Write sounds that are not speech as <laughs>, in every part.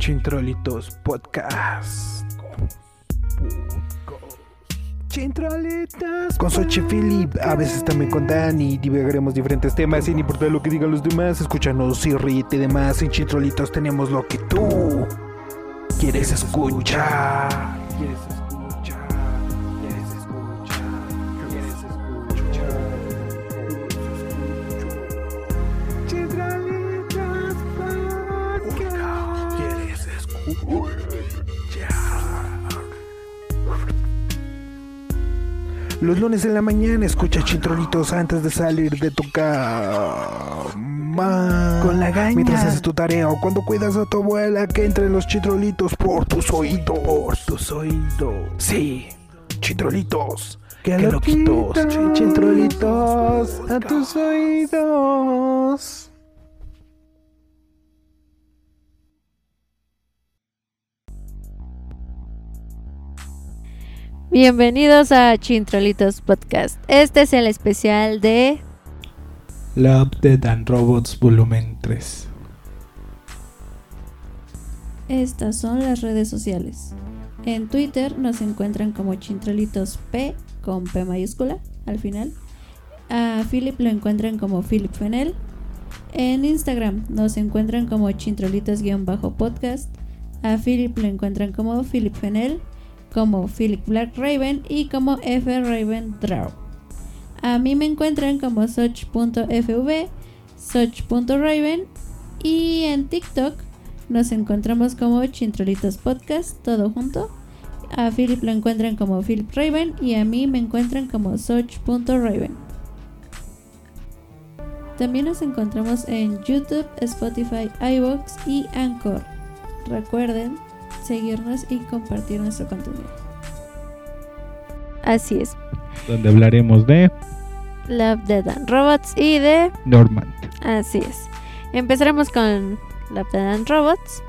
Chintrolitos Podcast. Chintrolitos. Con Sochi Philip, a veces también con Dani. Divagaremos diferentes temas sin importar lo que digan los demás. Escúchanos y ríete de más. En Chintrolitos tenemos lo que tú quieres escuchar. Quieres escuchar. Los lunes en la mañana escucha chintrolitos antes de salir de tu cama. Con la gaña. Mientras haces tu tarea o cuando cuidas a tu abuela que entre los chitrolitos por tus oídos. Por tus oídos. Sí, chitrolitos. Que loquitos. Chitrolitos a tus oídos. Bienvenidos a Chintrolitos Podcast. Este es el especial de Love, Dead and Robots Volumen 3. Estas son las redes sociales. En Twitter nos encuentran como Chintrolitos P con P mayúscula al final. A Philip lo encuentran como Philip Fenel. En Instagram nos encuentran como Chintrolitos-podcast. A Philip lo encuentran como Philip Fenel, como Philip Black Raven y como F Raven Draw. A mí me encuentran como Soch.fv, Soch.raven y en TikTok nos encontramos como Chintrolitos Podcast, todo junto. A Philip lo encuentran como Philip Raven y a mí me encuentran como Soch.raven. También nos encontramos en YouTube, Spotify, iVoox y Anchor. Recuerden seguirnos y compartir nuestro contenido. Así es. Donde hablaremos de Love, Dead and Robots y de... Normand. Así es. Empezaremos con Love, Dead and Robots.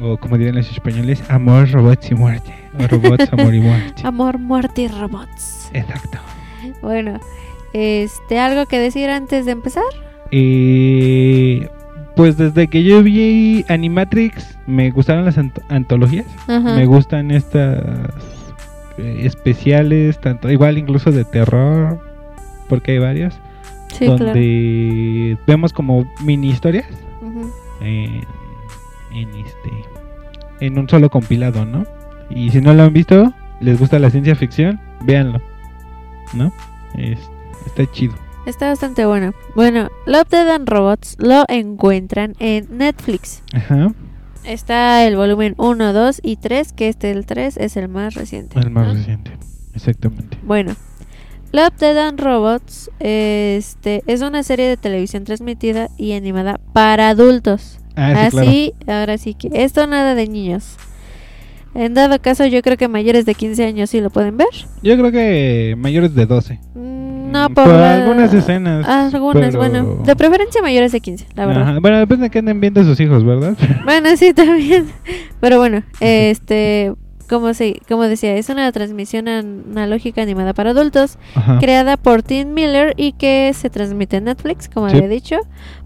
O como dirían los españoles, amor, robots y muerte. O robots, amor y muerte. <laughs> Amor, muerte y robots. Exacto. Bueno, este, ¿algo que decir antes de empezar? Eh, pues desde que yo vi Animatrix, me gustaron las ant- antologías. Ajá. Me gustan estas eh, especiales, tanto igual incluso de terror, porque hay varios, Sí, donde vemos como mini historias en, en este en un solo compilado, ¿no? Y si no lo han visto, les gusta la ciencia ficción, véanlo, ¿no? Es- está chido. Está bastante bueno. Bueno, Love, Dead and Robots lo encuentran en Netflix. Ajá, Está el volumen 1, 2 y 3, que este el 3 es el más reciente. el más ¿no? reciente, exactamente. Bueno, Love, Dead and Robots este, es una serie de televisión transmitida y animada para adultos. Ah, sí, claro. Así, ahora sí que esto nada de niños. En dado caso, yo creo que mayores de 15 años sí lo pueden ver. Yo creo que mayores de 12. Mm, No, Mm, por, por la- algunas escenas, Algunas, pero- bueno. De preferencia mayores de 15, la verdad. Ajá, Bueno, depende de que anden viendo sus hijos, ¿verdad? <laughs> Bueno, sí, también. <laughs> Pero bueno, este, como, se, como decía, es una transmisión analógica animada para adultos, Ajá. creada por Tim Miller y que se transmite en Netflix, como Sí. había dicho,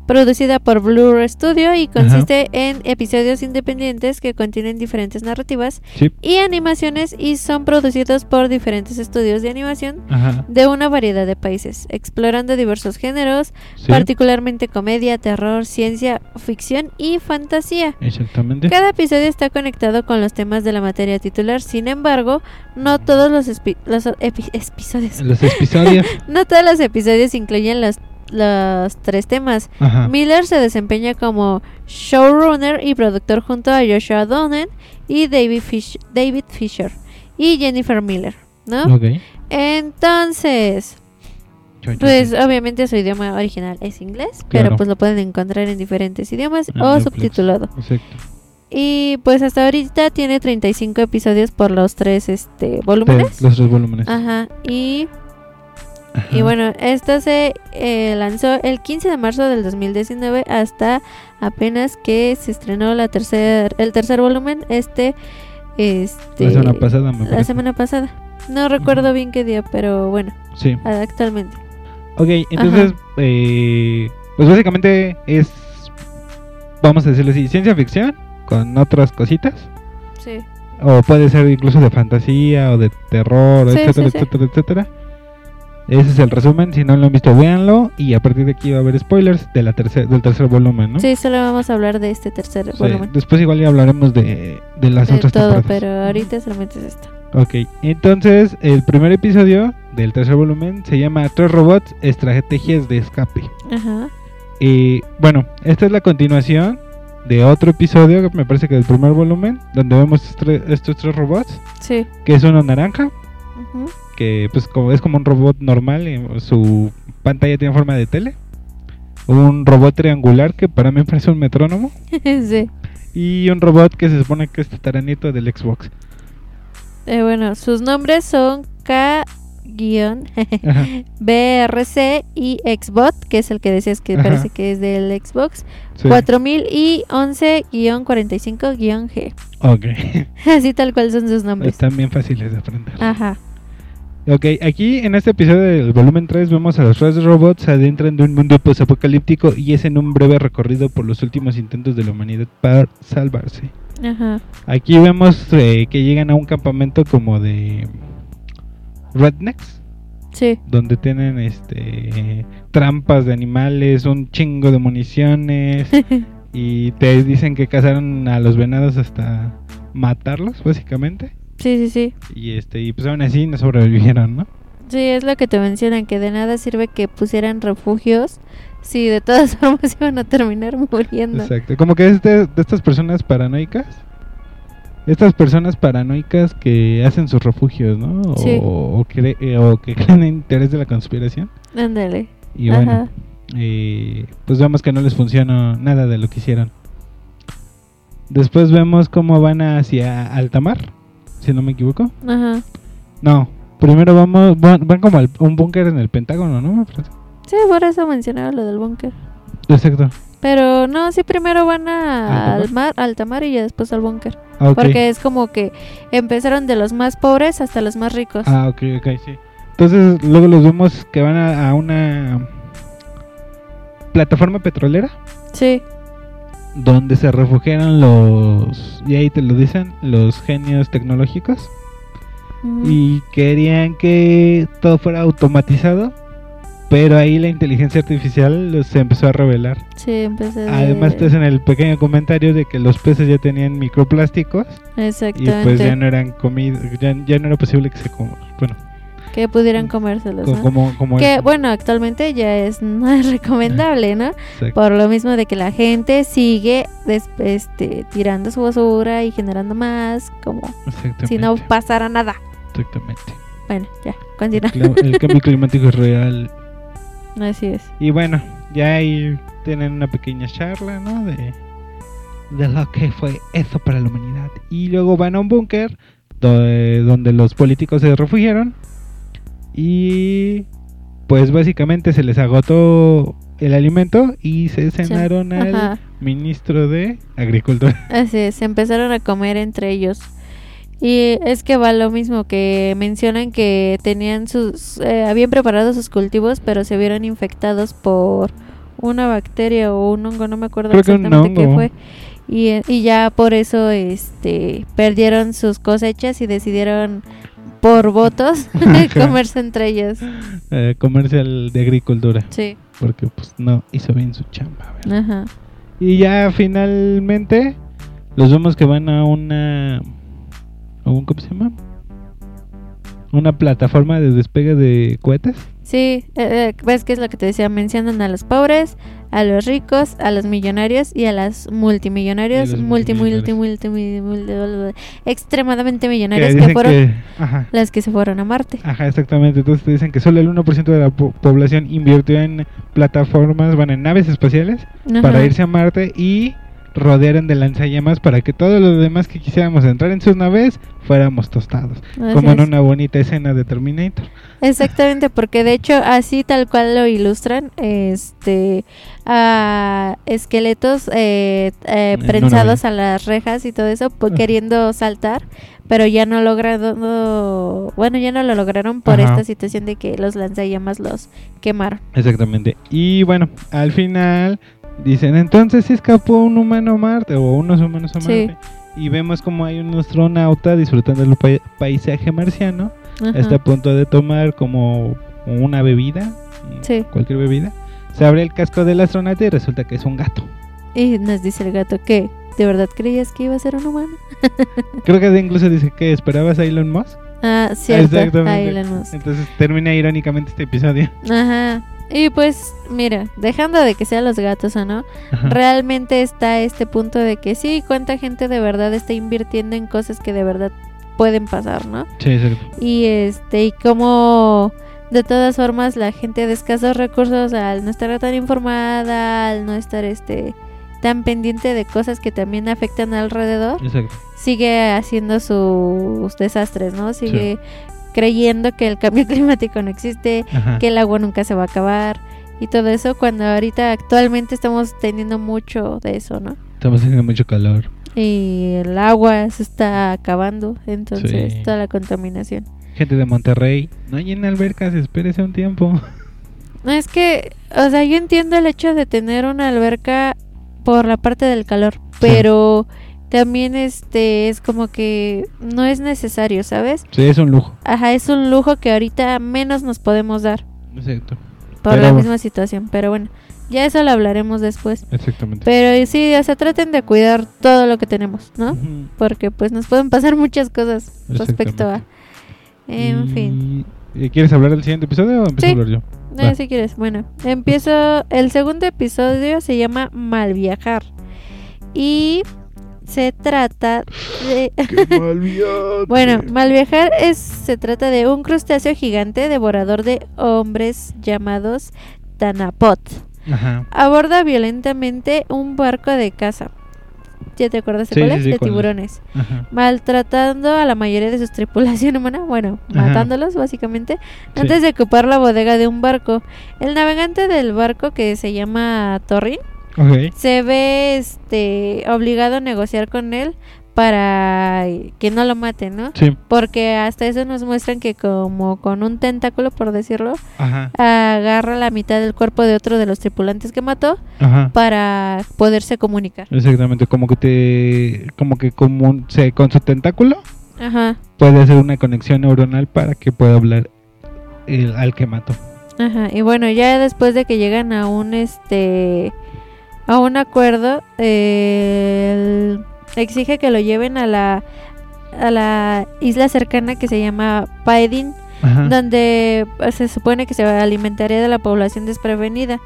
producida por Blur Studio y consiste en episodios independientes que contienen diferentes narrativas Sí. y animaciones y son producidos por diferentes estudios de animación Ajá. de una variedad de países, explorando diversos géneros, Sí. particularmente comedia, terror, ciencia, ficción y fantasía. Exactamente. Cada episodio está conectado con los temas de la materia titular, sin embargo, no todos los, los epi- episodios, Los episodios. <laughs> no todos los episodios incluyen los, los tres temas. Ajá. Miller se desempeña como showrunner y productor junto a Joshua Donen y David, Fish- David Fisher y Jennifer Miller, ¿no? Ok. Entonces, pues obviamente su idioma original es inglés, Claro. pero pues lo pueden encontrar en diferentes idiomas En o Netflix. subtitulado. Exacto. Y pues hasta ahorita tiene 35 episodios por los tres este volúmenes. Los tres volúmenes. Ajá, y, Ajá. y bueno, esta se eh, lanzó el 15 de marzo del 2019 hasta apenas que se estrenó la tercer, el tercer volumen, este, este, La semana pasada me la parece. semana pasada. No recuerdo bien qué día, pero bueno, Sí. actualmente. Ok, entonces, eh, pues básicamente es, vamos a decirlo así, ciencia ficción con otras cositas. Sí. O puede ser incluso de fantasía o de terror, Sí, etcétera, sí, sí. etcétera, etcétera. Ese es el resumen. Si no lo han visto, véanlo. Y a partir de aquí va a haber spoilers de la tercer, del tercer volumen, ¿no? Sí, solo vamos a hablar de este tercer Sí, volumen. Después igual ya hablaremos de, de las De otras todo, temporadas. pero ahorita solamente es esto. Ok, entonces el primer episodio del tercer volumen se llama Tres robots, estrategias de escape. Ajá. Y bueno, esta es la continuación de otro episodio, que me parece que del primer volumen, donde vemos estre- estos tres robots, Sí. que es uno naranja, Ujú. Que pues como, es como un robot normal, y su pantalla tiene forma de tele. Un robot triangular que para mí parece un metrónomo. <laughs> sí. Y un robot que se supone que es taranito del Xbox. Eh, bueno, sus nombres son K- guion. <laughs> BRC y Xbot, que es el que decías que Ajá. parece que es del Xbox. Sí. 4000 y 11-45-G. Ok. <laughs> Así tal cual son sus nombres. Están bien fáciles de aprender. Ajá. Ok, aquí en este episodio del volumen 3 vemos a los tres robots se adentran de un mundo posapocalíptico y es en un breve recorrido por los últimos intentos de la humanidad para salvarse. Ajá. Aquí vemos eh, que llegan a un campamento como de rednecks, Sí. donde tienen este trampas de animales, un chingo de municiones <laughs> y te dicen que cazaron a los venados hasta matarlos, básicamente. Sí, sí, sí. Y este y pues aún así no sobrevivieron, ¿no? Sí, es lo que te mencionan, que de nada sirve que pusieran refugios si de todas <laughs> formas iban a terminar muriendo. Exacto. Como que es de, de estas personas paranoicas. Estas personas paranoicas que hacen sus refugios, ¿no? O, Sí. o cre- eh, o que creen en teorías de la conspiración. Ándale. Y bueno, Ajá. eh, pues vemos que no les funcionó nada de lo que hicieron. Después vemos cómo van hacia Altamar, si no me equivoco. Ajá. No, primero vamos, van, van como a un búnker en el Pentágono, ¿no? Sí, por eso mencionaba lo del búnker. Exacto. Pero no, sí, primero van al mar, a altamar y ya después al búnker. Ah, ok. Porque es como que empezaron de los más pobres hasta los más ricos. Ah, ok, ok, sí. Entonces luego los vemos que van a, a una plataforma petrolera Sí, donde se refugiaron los, y ahí te lo dicen, los genios tecnológicos ujú. y querían que todo fuera automatizado, pero ahí la inteligencia artificial se empezó a revelar. sí, empecé. Además te hacen el pequeño comentario de que los peces ya tenían microplásticos y Exactamente. pues ya no eran comida, ya, ya no era posible que se com- bueno, Que pudieran comérselos, co- ¿no? como, como Que bueno, actualmente ya es <laughs> no es recomendable, ¿no? Exacto. Por lo mismo de que la gente sigue des- este, tirando su basura y generando más, como si no pasara nada. Exactamente. Bueno, ya, continúa. El, <laughs> cambio climático es real. Así es. Y bueno, ya ahí tienen una pequeña charla, ¿no? De, de lo que fue eso para la humanidad. Y luego van a un búnker donde, donde los políticos se refugiaron. Y pues básicamente se les agotó el alimento y se cenaron al Ajá. ministro de Agricultura. <laughs> Así es, se empezaron a comer entre ellos. Y es que va lo mismo que mencionan que tenían sus, eh, habían preparado sus cultivos, pero se vieron infectados por una bacteria o un hongo, no me acuerdo Creo exactamente qué fue. Y, y ya por eso este perdieron sus cosechas y decidieron por votos <laughs> <laughs> comerse entre ellos. Eh, comercial de agricultura. Sí, Porque pues no hizo bien su chamba. ajá. Y ya finalmente los vemos que van a una ¿cómo se llama? Una plataforma de despegue de cohetes. Sí, eh, eh, ves que es lo que te decía, mencionan a los pobres, a los ricos, a los millonarios y a las multimillonarios, multi, multi, multi, multi- extremadamente millonarios que, fueron las que se fueron a Marte. ajá, exactamente. Entonces te dicen que solo el 1% de la po- población invirtió en plataformas, van en naves espaciales para irse a Marte y rodearan de lanzallamas para que todos los demás que quisiéramos entrar en sus naves fuéramos tostados. Así como en una bonita escena de Terminator. Exactamente, porque de hecho así tal cual lo ilustran, este, a esqueletos eh, eh, prensados a las rejas y todo eso, pues, queriendo saltar, pero ya no logrando, bueno, ya no lo lograron por Ajá. esta situación de que los lanzallamas los quemaron. Exactamente. Y bueno, al final Dicen, entonces sí escapó un humano a Marte o unos humanos a Sí. Marte. Y vemos como hay un astronauta disfrutando del pa- paisaje marciano. Ajá. Está a punto de tomar como una bebida, Sí. cualquier bebida. Se abre el casco del astronauta y resulta que es un gato. Y nos dice el gato que, ¿de verdad creías que iba a ser un humano? <laughs> Creo que incluso dice que esperabas a Elon Musk. Ah, cierto. Exactamente. Entonces termina irónicamente este episodio. Ajá. Y pues, mira, dejando de que sean los gatos o no, Ajá. realmente está este punto de que sí, cuánta gente de verdad está invirtiendo en cosas que de verdad pueden pasar, ¿no? Sí, exacto. Y este, y como de todas formas la gente de escasos recursos al no estar tan informada, al no estar este tan pendiente de cosas que también afectan alrededor, Exacto. sigue haciendo sus desastres, ¿no? Sigue creyendo que el cambio <laughs> climático no existe, Ajá. que el agua nunca se va a acabar y todo eso cuando ahorita actualmente estamos teniendo mucho de eso, ¿no? Estamos teniendo mucho calor. Y el agua se está acabando, entonces Sí. toda la contaminación. Gente de Monterrey, no llenen albercas, espérese un tiempo. No, es que, o sea, yo entiendo el hecho de tener una alberca por la parte del calor, pero también este es como que no es necesario, ¿sabes? Sí, es un lujo. Ajá, es un lujo que ahorita menos nos podemos dar Exacto. por Pero- la misma situación, pero bueno, ya eso lo hablaremos después. Exactamente. Pero sí, o sea, traten de cuidar todo lo que tenemos, ¿no? Porque pues nos pueden pasar muchas cosas respecto a... En Y- fin. ¿y ¿Quieres hablar del siguiente episodio o empiezo Sí. a hablar yo? Eh, Va. si quieres, bueno, empiezo. El segundo episodio se llama Mal Viajar. Y se trata de. ¡Qué <laughs> mal viaje! bueno, Mal Viajar es, se trata de un crustáceo gigante devorador de hombres llamados Tanapot. Ajá. Aborda violentamente un barco de caza. ¿Ya te acuerdas de Sí, cuál es? sí, de tiburones. Ajá. Maltratando a la mayoría de su tripulación humana. Bueno, Ajá. matándolos básicamente. Sí. antes de ocupar la bodega de un barco. El navegante del barco que se llama Torrin Se ve este obligado a negociar con él para que no lo maten, ¿no? Sí. Porque hasta eso nos muestran que como con un tentáculo, por decirlo, Ajá. agarra la mitad del cuerpo de otro de los tripulantes que mató Ajá. para poderse comunicar. Exactamente, como que te como que como un- se con su tentáculo Ajá, puede hacer una conexión neuronal para que pueda hablar el, al que mató. ajá. Y bueno, ya después de que llegan a un este a un acuerdo, eh, exige que lo lleven a la a la isla cercana que se llama Paedin, Ajá. donde pues, se supone que se alimentaría de la población desprevenida.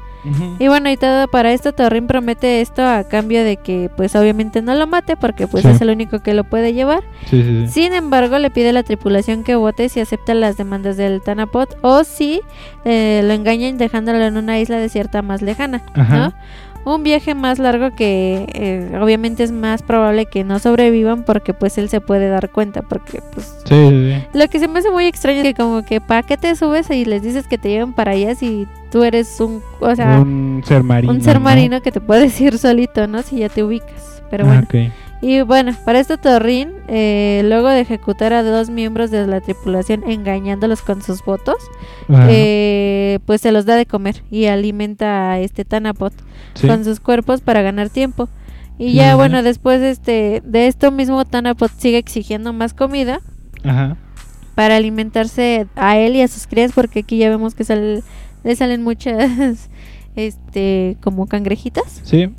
Y bueno, y todo para esto Torrin promete esto a cambio de que pues obviamente no lo mate porque pues Sí. es el único que lo puede llevar. Sí, sí, sí. Sin embargo, le pide a la tripulación que vote si acepta las demandas del Tanapot o si eh, lo engañan dejándolo en una isla desierta más lejana, Ajá. ¿no? Un viaje más largo que eh, obviamente es más probable que no sobrevivan porque pues él se puede dar cuenta porque pues Sí, sí, sí. lo que se me hace muy extraño es que como que para qué te subes y les dices que te lleven para allá si tú eres un o sea un ser marino. un ser ¿no? marino que te puedes ir solito, ¿no? Si ya te ubicas. Pero Ah, bueno. Y bueno, para esto Torrin, eh, luego de ejecutar a dos miembros de la tripulación engañándolos con sus votos, eh, pues se los da de comer y alimenta a este Tanapot Sí. con sus cuerpos para ganar tiempo. Y ya ajá. bueno, después de, este, de esto mismo Tanapot sigue exigiendo más comida Ajá. para alimentarse a él y a sus crías porque aquí ya vemos que sal- le salen muchas <laughs> este como cangrejitas. Sí.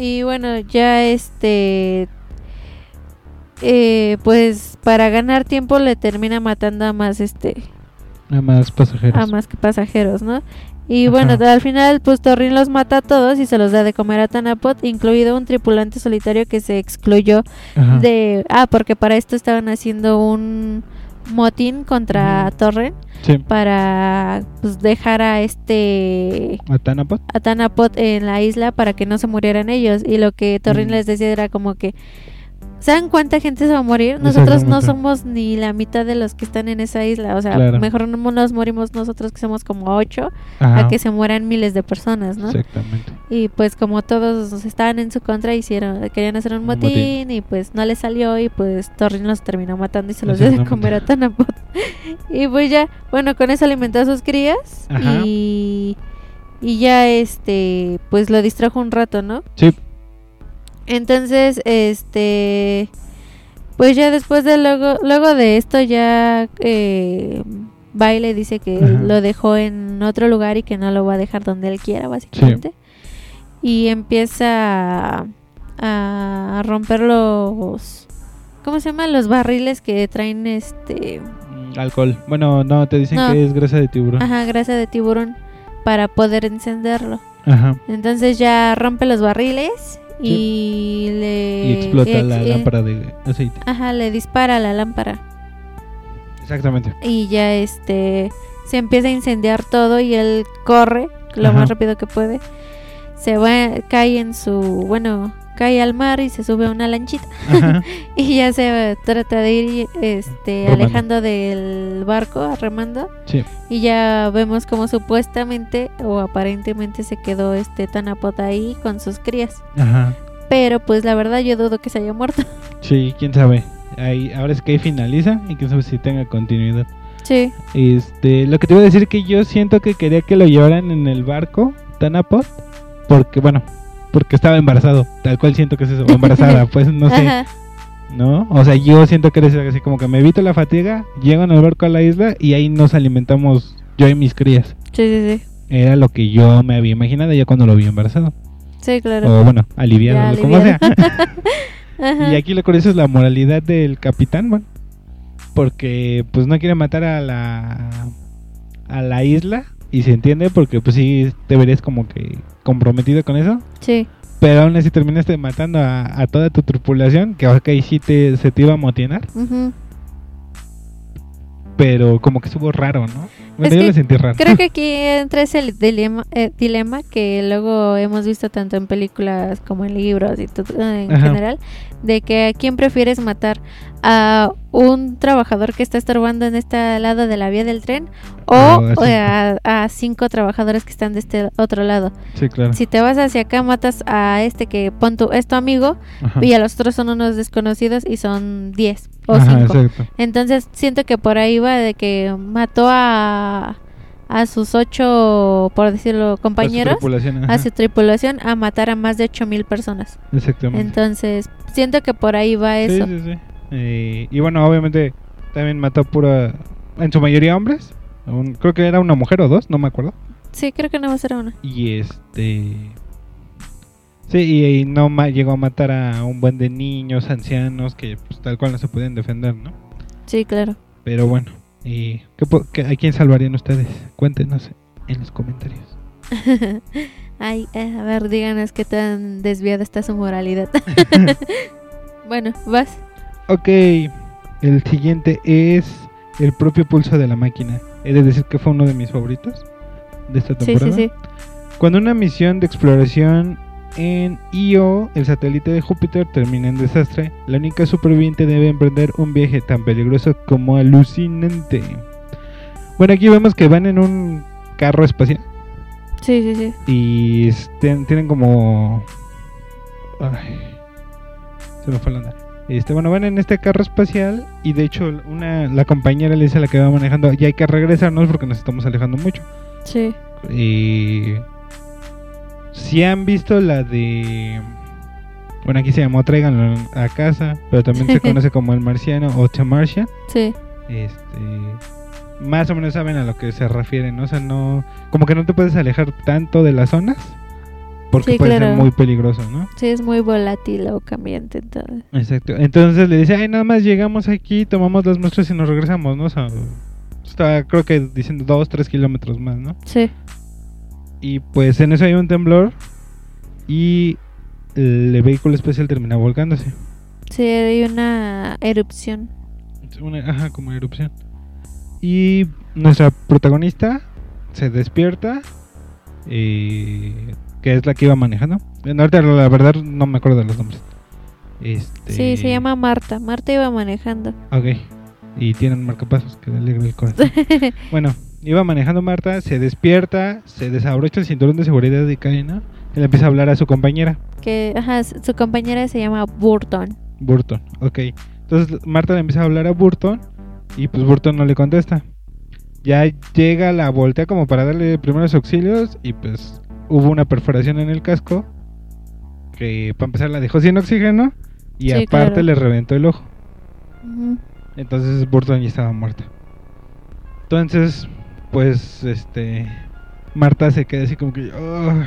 Y bueno, ya este. eh, pues para ganar tiempo le termina matando a más este Nada más pasajeros. a más que pasajeros, ¿no? Y Ajá. bueno, al final pues Torrin los mata a todos y se los da de comer a Tanapot, incluido un tripulante solitario que se excluyó Ajá. de ah, porque para esto estaban haciendo un motín contra. Torren Sí. para pues dejar a este ¿A Tanapot? a Tanapot en la isla para que no se murieran ellos. Y lo que Torrin Mm. les decía era como que, ¿saben cuánta gente se va a morir? Nosotros no somos ni la mitad de los que están en esa isla. O sea, Claro. mejor no nos morimos nosotros que somos como ocho Ajá. a que se mueran miles de personas, ¿no? Exactamente. Y pues como todos estaban en su contra, hicieron, querían hacer un Un motín, motín. y pues no les salió y pues Torrin los terminó matando y se los dio de comer a Tanapot. <laughs> y pues ya, bueno, con eso alimentó a sus crías Ajá. y y ya este pues lo distrajo un rato, ¿no? Sí. Entonces, este pues ya después de luego luego de esto ya eh, va y le dice que Ajá. lo dejó en otro lugar y que no lo va a dejar donde él quiera, básicamente. Y empieza a, a romper los ¿cómo se llama? los barriles que traen este Mm, Alcohol. Bueno, no, te dicen No. que es grasa de tiburón. ajá, grasa de tiburón para poder encenderlo. Ajá. Entonces ya rompe los barriles y le Y explota la ex- eh, lámpara de aceite. Ajá, le dispara la lámpara Exactamente. y ya este se empieza a incendiar todo y él corre lo Ajá. más rápido que puede. Se va cae en su, bueno, cae al mar y se sube a una lanchita <laughs> y ya se trata de ir este Remando. alejando del barco remando Sí. y ya vemos como supuestamente o aparentemente se quedó este Tanapot ahí con sus crías. Ajá. Pero pues la verdad yo dudo que se haya muerto. <laughs> Sí, quién sabe. Ahí, ahora es que ahí finaliza y quién sabe si tenga continuidad. Sí. Este, lo que te iba a decir que yo siento que quería que lo llevaran en el barco, Tanapot, porque bueno, porque estaba embarazado, tal cual siento que es eso, embarazada, pues no sé, Ajá. ¿no? O sea, yo siento que eres así como que me evito la fatiga, llego en el barco a la isla y ahí nos alimentamos yo y mis crías. Sí, sí, sí. Era lo que yo me había imaginado ya cuando lo vi embarazado. Sí, claro. O bueno, aliviado, Ya, como sea. <laughs> Y aquí lo curioso es la moralidad del capitán, bueno, porque pues no quiere matar a la a la isla y se entiende porque pues sí te verías como que comprometido con eso, Sí. pero aún así terminaste matando a, a toda tu tripulación, que ok sí te se te iba a motinar, pero como que estuvo raro, ¿no? Bueno, Es yo lo sentí raro. Creo que <laughs> aquí entra ese dilema, eh, dilema que luego hemos visto tanto en películas como en libros y todo en Ajá. general, de que a quién prefieres matar a un trabajador que está estorbando en este lado de la vía del tren o, o a cinco trabajadores que están de este otro lado. Sí, claro. Si te vas hacia acá matas a este que pon tu, es tu amigo Ajá. y a los otros son unos desconocidos y son 10 o Ajá, 5. exacto. Entonces siento que por ahí va de que mató a, a sus ocho, por decirlo, A su compañeros, a su tripulación, a matar a más de ocho mil personas. Exactamente. Entonces siento que por ahí va Sí, eso. sí, sí. Eh, y bueno, obviamente también mató pura, en su mayoría hombres. Un- creo que era una mujer o dos, no me acuerdo. Sí, creo que no va a ser uno. Y este... Sí, y, y no ma- llegó a matar a un buen de niños, ancianos, que pues, tal cual no se podían defender, ¿no? Sí, claro. Pero bueno, y ¿qué qué- ¿a quién salvarían ustedes? Cuéntenos en los comentarios. <laughs> Ay, eh, a ver, díganos qué tan desviada está su moralidad. <laughs> <laughs> bueno, vas. Ok, el siguiente es el propio pulso de la máquina. He de decir que fue uno de mis favoritos de esta Sí, temporada. sí, sí. Cuando una misión de exploración en Io, el satélite de Júpiter, termina en desastre, la única superviviente debe emprender un viaje tan peligroso como alucinante. Bueno, aquí vemos que van en un carro espacial Sí, sí, sí. y tienen como... Ay, se me fue la onda. Este, bueno, van en este carro espacial y de hecho una, la compañera le dice a la que va manejando, ya hay que regresarnos porque nos estamos alejando mucho. Sí. Y si han visto la de bueno aquí se llamó Tráiganlo a casa pero también se <laughs> conoce como el marciano o The Martian Sí. este más o menos saben a lo que se refieren ¿no? o sea no como que no te puedes alejar tanto de las zonas porque Sí, puede ser muy peligroso no Sí, es muy volátil o cambiante. Entonces. exacto entonces le dice ay nada más llegamos aquí tomamos las muestras y nos regresamos no o sea está creo que diciendo dos tres kilómetros más no Sí. Y pues en eso hay un temblor y el vehículo especial termina volcándose. Sí, hay una erupción. Una, ajá, como erupción. Y nuestra protagonista se despierta, eh, que es la que iba manejando. Bueno, ahorita la verdad no me acuerdo de los nombres. Este... Sí, se llama Marta. Marta iba manejando. Ok. Y tienen marcapasos que le alegra el corazón. <laughs> Bueno, iba manejando Marta, se despierta, se desabrocha el cinturón de seguridad y cae, ¿no? Y le empieza a hablar a su compañera, que ajá, su compañera se llama Burton. Burton. Ok. Entonces Marta le empieza a hablar a Burton y pues Burton no le contesta. Ya llega, la voltea como para darle primeros auxilios y pues hubo una perforación en el casco que para empezar la dejó sin oxígeno y Sí, aparte claro. le reventó el ojo. Entonces Burton ya estaba muerta. Entonces, pues, este, Marta se queda así como que, "Ugh".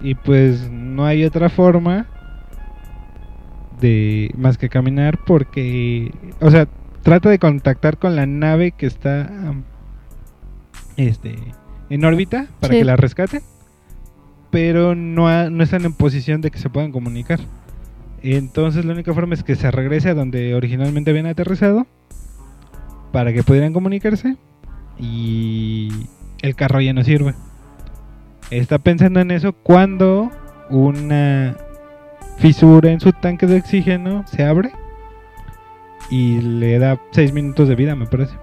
y pues no hay otra forma de más que caminar porque, o sea, trata de contactar con la nave que está, este, en órbita para Sí. que la rescate, pero no, ha- no están en posición de que se puedan comunicar. Entonces la única forma es que se regrese a donde originalmente habían aterrizado para que pudieran comunicarse y el carro ya no sirve. Está pensando en eso cuando una fisura en su tanque de oxígeno se abre y le da 6 minutos de vida, me parece.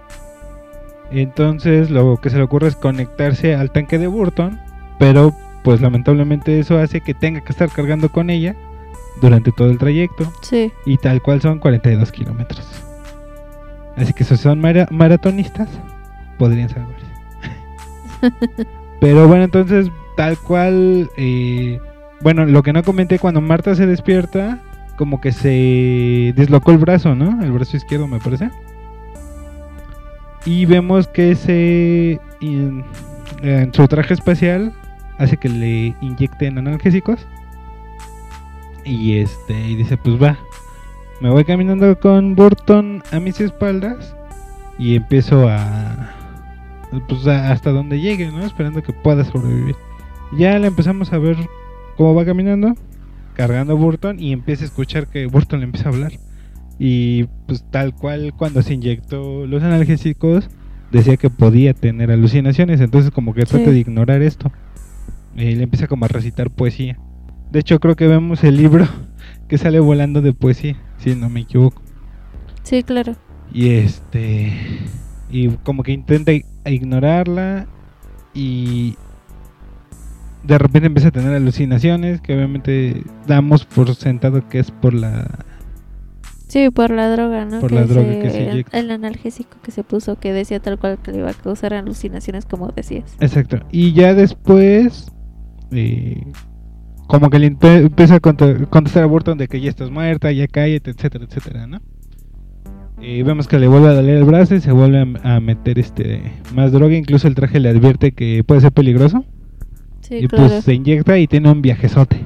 Entonces lo que se le ocurre es conectarse al tanque de Burton, pero pues lamentablemente eso hace que tenga que estar cargando con ella durante todo el trayecto Sí. y tal cual son 42 kilómetros. Así que si son mara- maratonistas, podrían salvarse. <laughs> Pero bueno, entonces, tal cual, eh, bueno, lo que no comenté, cuando Marta se despierta, como que se dislocó el brazo, ¿no? El brazo izquierdo, me parece. Y vemos que se, in- en su traje espacial, hace que le inyecten analgésicos. Y este, y dice, pues va, me voy caminando con Burton a mis espaldas y empiezo a pues a- hasta donde llegue, ¿no? Esperando que pueda sobrevivir. Ya le empezamos a ver cómo va caminando, cargando a Burton y empieza a escuchar que Burton le empieza a hablar. Y pues tal cual cuando se inyectó los analgésicos decía que podía tener alucinaciones, entonces como que trata de ignorar esto. Y le empieza como a recitar poesía. De hecho creo que vemos el libro <laughs> que sale volando de poesía, si no me equivoco. Sí, claro. Y este. Y como que intenta ignorarla. Y. De repente empieza a tener alucinaciones. Que obviamente damos por sentado que es por la. Sí, por la droga, ¿no? Por la droga que se inyecta. El analgésico que se puso que decía tal cual que le iba a causar alucinaciones, como decías. Exacto. Y ya después. Eh, como que le empieza a cont- contestar a Burton de que ya estás muerta, ya cállate, etcétera, etcétera, ¿no? Y vemos que le vuelve a doler el brazo y se vuelve a meter este más droga. Incluso el traje le advierte que puede ser peligroso. Sí, y claro. pues se inyecta y tiene un viajezote.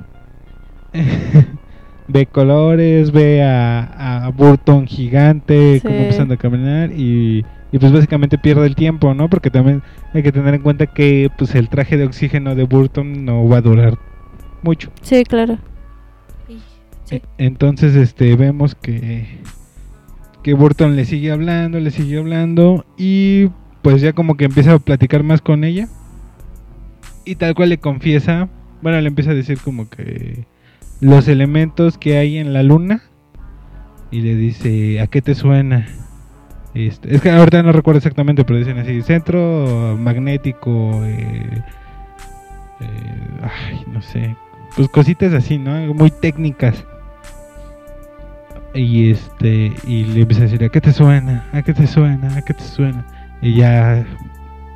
<laughs> ve colores, ve a, a Burton gigante, Sí. como empezando a caminar y, y pues básicamente pierde el tiempo, ¿no? Porque también hay que tener en cuenta que pues el traje de oxígeno de Burton no va a durar mucho. Sí, claro. Sí. E- Entonces este vemos que que Burton le sigue hablando, le sigue hablando y pues ya como que empieza a platicar más con ella. Y tal cual le confiesa, bueno, le empieza a decir como que los elementos que hay en la luna y le dice, ¿a qué te suena? Este, es que ahorita no recuerdo exactamente, pero dicen así, centro magnético, eh, eh, ay, no sé, pues cositas así, ¿no? Muy técnicas. Y este, y le empieza a decir, ¿a qué te suena? ¿A qué te suena? ¿A qué te suena? Y ya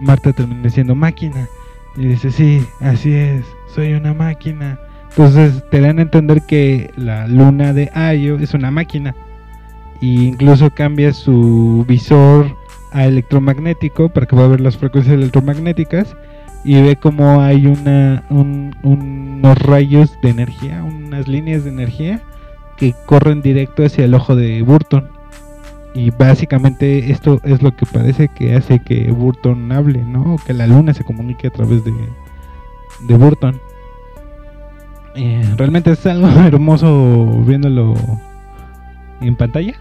Marta termina diciendo máquina. Y dice, sí, así es, soy una máquina. Entonces te dan a entender que la luna de Ayo es una máquina. Y incluso cambia su visor a electromagnético para que pueda ver las frecuencias electromagnéticas. Y ve como hay una, un- unos rayos de energía, unas líneas de energía que corren directo hacia el ojo de Burton. Y básicamente esto es lo que parece que hace que Burton hable, ¿no? Que la luna se comunique a través de, de Burton. Eh, realmente es algo <laughs> hermoso viéndolo en pantalla.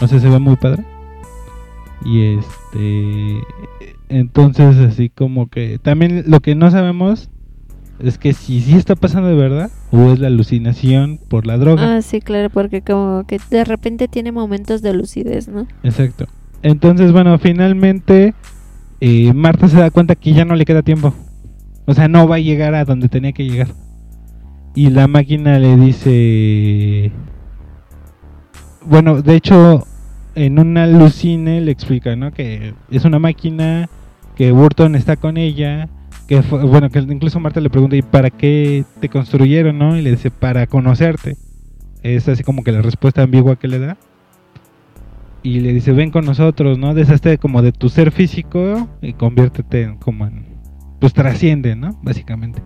O sea, se ve muy padre. Y este. Entonces, así como que. También lo que no sabemos es que si sí está pasando de verdad o es la alucinación por la droga. Ah, sí, claro, porque como que de repente tiene momentos de lucidez, ¿no? Exacto. Entonces, bueno, finalmente eh, Marta se da cuenta que ya no le queda tiempo. O sea, no va a llegar a donde tenía que llegar. Y la máquina le dice... Bueno, de hecho, en una alucine le explica, ¿no? Que es una máquina, que Burton está con ella, que fue- bueno, que incluso Marta le pregunta, ¿y para qué te construyeron, no? Y le dice, para conocerte. Es así como que la respuesta ambigua que le da. Y le dice, ven con nosotros, ¿no? Deshazte como de tu ser físico y conviértete en como en... Pues trasciende, ¿no? Básicamente.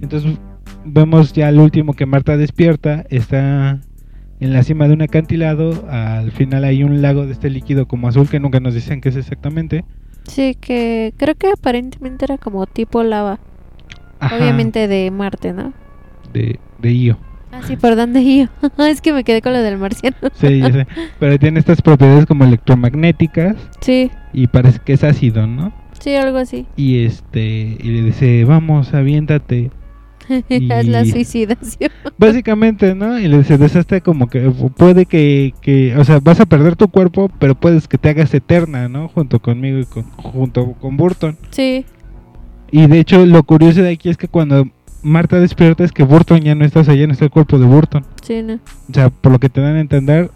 Entonces vemos ya al último que Marta despierta, está en la cima de un acantilado, al final hay un lago de este líquido como azul que nunca nos dicen qué es exactamente. Sí, que creo que aparentemente era como tipo lava. Ajá, Obviamente de Marte, ¿no? de, de Io. Ah, sí, perdón, de Io. <laughs> es que me quedé con lo del marciano. Sí, ya sé. <laughs> Pero tiene estas propiedades como electromagnéticas Sí, y parece que es ácido, ¿no? sí, algo así. Y este y le dice, "Vamos, aviéntate." <laughs> es la Y- suicidación. Básicamente, ¿no? Y le dice, "Deshazte como que puede que que, o sea, vas a perder tu cuerpo, pero puedes que te hagas eterna, ¿no? Junto conmigo y con junto con Burton." Sí, Y de hecho, lo curioso de aquí es que cuando Marta despierta es que Burton ya no está, o sea, ya no está el cuerpo de Burton. sí, no. O sea, por lo que te dan a entender,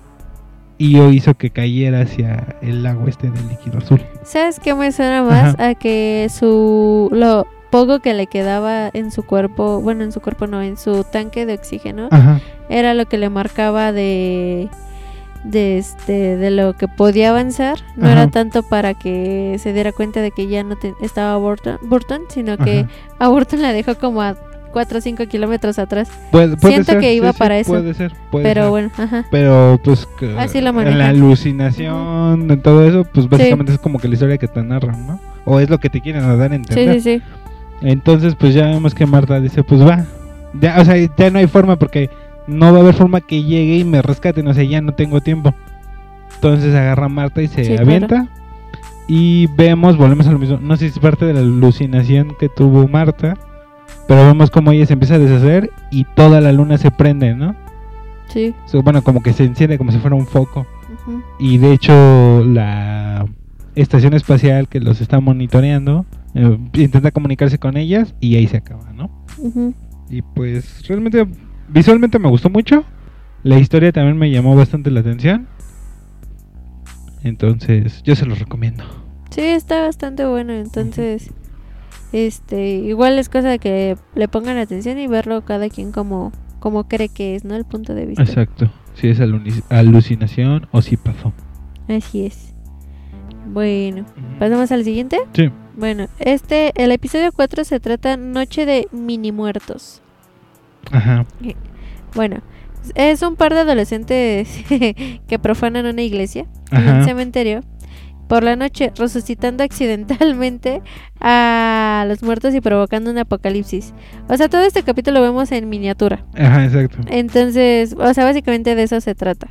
Io hizo que cayera hacia el lago este del líquido azul. ¿Sabes qué me suena más? Ajá. A que su. Lo poco que le quedaba en su cuerpo. Bueno, en su cuerpo no, en su tanque de oxígeno. Ajá. Era lo que le marcaba de. De este. De lo que podía avanzar. No Ajá. era tanto para que se diera cuenta de que ya no te- estaba Burton, Burton, sino que a Burton la dejó como a 4 o 5 kilómetros atrás. Puede, puede Siento ser, que iba sí, para sí, eso. Puede ser, puede Pero ser. bueno, ajá. Pero pues que Así lo en la alucinación, en todo eso, pues básicamente es como que la historia que te narran, ¿no? O es lo que te quieren dar a Sí, entender. sí, sí. Entonces, pues ya vemos que Marta dice, pues va. Ya, o sea, ya no hay forma porque no va a haber forma que llegue y me rescaten, o sea, ya no tengo tiempo. Entonces agarra a Marta y se Sí, claro. avienta. Y vemos, volvemos a lo mismo. No sé si es parte de la alucinación que tuvo Marta. Pero vemos como ella se empieza a deshacer y toda la luna se prende, ¿no? Sí. O sea, bueno, como que se enciende como si fuera un foco. Y de hecho, la estación espacial que los está monitoreando eh, intenta comunicarse con ellas y ahí se acaba, ¿no? Y pues realmente, visualmente me gustó mucho. La historia también me llamó bastante la atención. Entonces, yo se los recomiendo. Sí, está bastante bueno. Entonces, este, igual es cosa de que le pongan atención y verlo cada quien como, como cree que es, ¿no? El punto de vista. Exacto. Si es alucinación o si pasó. Así es. Bueno, pasamos al siguiente. Sí. Bueno, este, el episodio 4 se trata Noche de Mini Muertos. Ajá. Bueno, es un par de adolescentes <laughs> que profanan una iglesia Ajá. un cementerio por la noche, resucitando <laughs> accidentalmente a los muertos y provocando un apocalipsis. O sea, todo este capítulo lo vemos en miniatura. Ajá, exacto. Entonces, o sea, básicamente de eso se trata.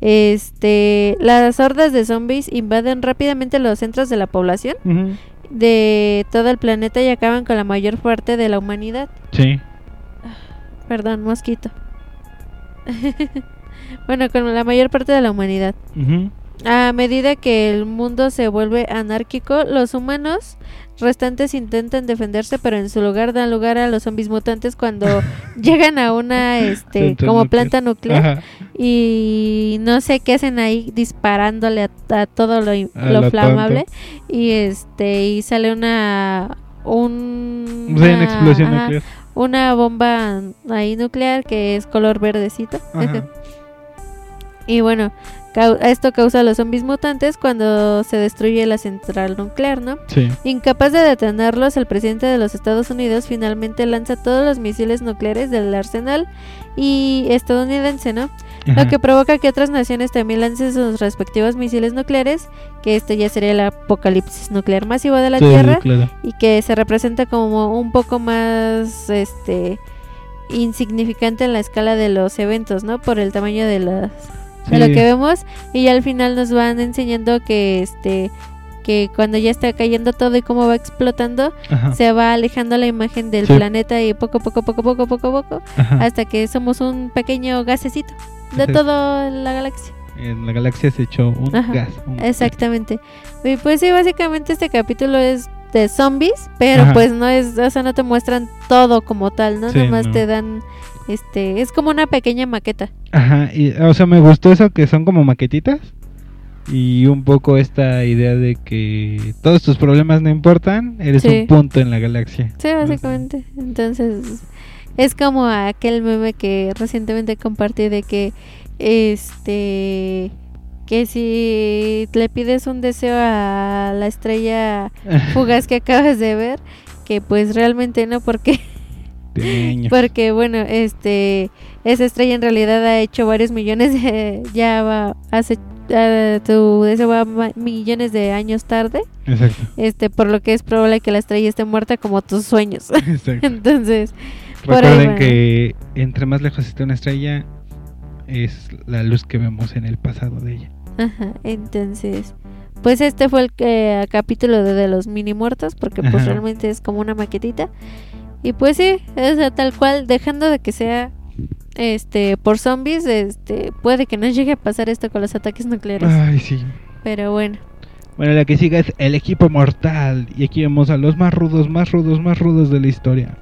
Este, las hordas de zombies invaden rápidamente los centros de la población Ujú. De todo el planeta y acaban con la mayor parte de la humanidad. Sí. Perdón, mosquito. <laughs> bueno, con la mayor parte de la humanidad. Ujú. A medida que el mundo se vuelve anárquico, los humanos restantes intentan defenderse, pero en su lugar dan lugar a los zombies mutantes cuando <laughs> llegan a una este como planta nuclear Ajá. y no sé qué hacen ahí disparándole a, a todo lo, A lo lo flamable y este y sale una un Sí, una una- explosión ajá, nuclear. una bomba ahí nuclear que es color verdecito. <laughs> y bueno esto causa a los zombies mutantes cuando se destruye la central nuclear, ¿no? Sí. Incapaz de detenerlos, el presidente de los Estados Unidos finalmente lanza todos los misiles nucleares del arsenal y estadounidense, ¿no? Ajá. Lo que provoca que otras naciones también lancen sus respectivos misiles nucleares, que este ya sería el apocalipsis nuclear masivo de la Sí, Tierra claro. y que se representa como un poco más este insignificante en la escala de los eventos, ¿no? Por el tamaño de las de lo que vemos y ya al final nos van enseñando que este que cuando ya está cayendo todo y cómo va explotando, Ajá. se va alejando la imagen del Sí. planeta y poco a poco, poco a poco, poco poco, Ajá. hasta que somos un pequeño gasecito de toda la galaxia. En la galaxia se echó un Ajá. gas. un- Exactamente. Y pues sí, básicamente este capítulo es de zombies, pero pues no es, o sea, no te muestran todo como tal, ¿no? Sí, Nomás no. te dan, este, es como una pequeña maqueta. Ajá. Y, o sea, me gustó eso que son como maquetitas. Y un poco esta idea de que todos tus problemas no importan, eres Sí. un punto en la galaxia. Sí, básicamente. Entonces, es como aquel meme que recientemente compartí de que, este, que si le pides un deseo a la estrella <laughs> fugaz que acabas de ver, que pues realmente no, porque. Porque bueno, este, esa estrella en realidad ha hecho varios millones de, ya va, hace, ah, tu deseo va millones de años tarde, Exacto. este, por lo que es probable que la estrella esté muerta como tus sueños. <laughs> Exacto. Entonces, ahí Recuerden que entre más lejos esté una estrella, es la luz que vemos en el pasado de ella. ajá, entonces, pues este fue el que- capítulo de, de los mini muertos, porque pues Ajá. realmente es como una maquetita. Y pues sí, o sea, tal cual, dejando de que sea este por zombies, este puede que no llegue a pasar esto con los ataques nucleares. Ay, sí. Pero bueno, Bueno, la que sigue es el equipo mortal. Y aquí vemos a los más rudos, más rudos, más rudos de la historia.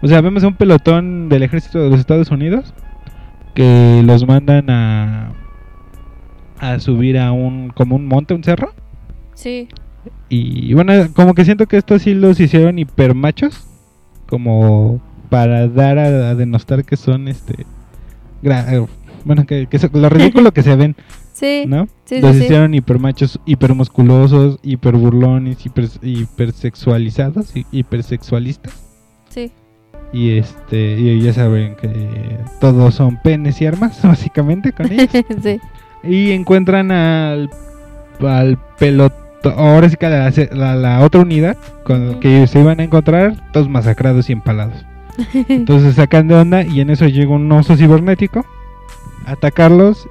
O sea, vemos a un pelotón del ejército de los Estados Unidos que los mandan a a subir a un como un monte, un cerro. sí, Y bueno, como que siento que estos sí los hicieron hipermachos. Como para dar a, a denostar que son este. eh, bueno, que, que lo ridículo que se ven, <laughs> sí, ¿no? sí, los sí, sí. hicieron hipermachos, hipermusculosos, hiperburlones, hiper, hipersexualizados, y hipersexualistas. sí, Y este, y ya saben que todos son penes y armas, <laughs> básicamente, con ellos. <laughs> sí, y encuentran al, al pelotón, ahora sí que la, la- la otra unidad con Ujú. que se iban a encontrar, todos masacrados y empalados. <laughs> Entonces sacan de onda y en eso llega un oso cibernético a atacarlos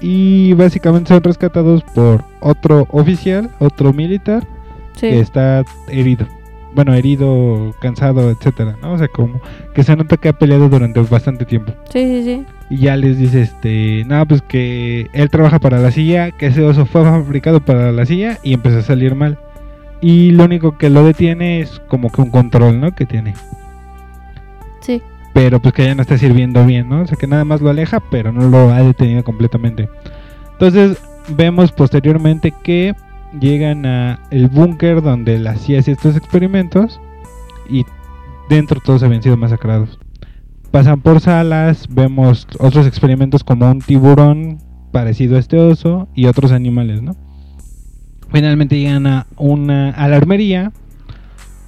y básicamente son rescatados por otro oficial, otro militar sí, que está herido. Bueno, herido, cansado, etcétera, ¿no? O sea, como que se nota que ha peleado durante bastante tiempo. sí, sí, sí. Y ya les dice, este, no, pues que él trabaja para la silla, que ese oso fue fabricado para la silla y empezó a salir mal. Y lo único que lo detiene es como que un control, ¿no? Que tiene. Sí, Pero pues que ya no está sirviendo bien, ¿no? O sea que nada más lo aleja, pero no lo ha detenido completamente. Entonces vemos posteriormente que llegan a el búnker donde la CIA hacía estos experimentos y dentro todos habían sido masacrados. Pasan por salas, vemos otros experimentos como un tiburón parecido a este oso y otros animales, ¿no? Finalmente llegan a una a la armería,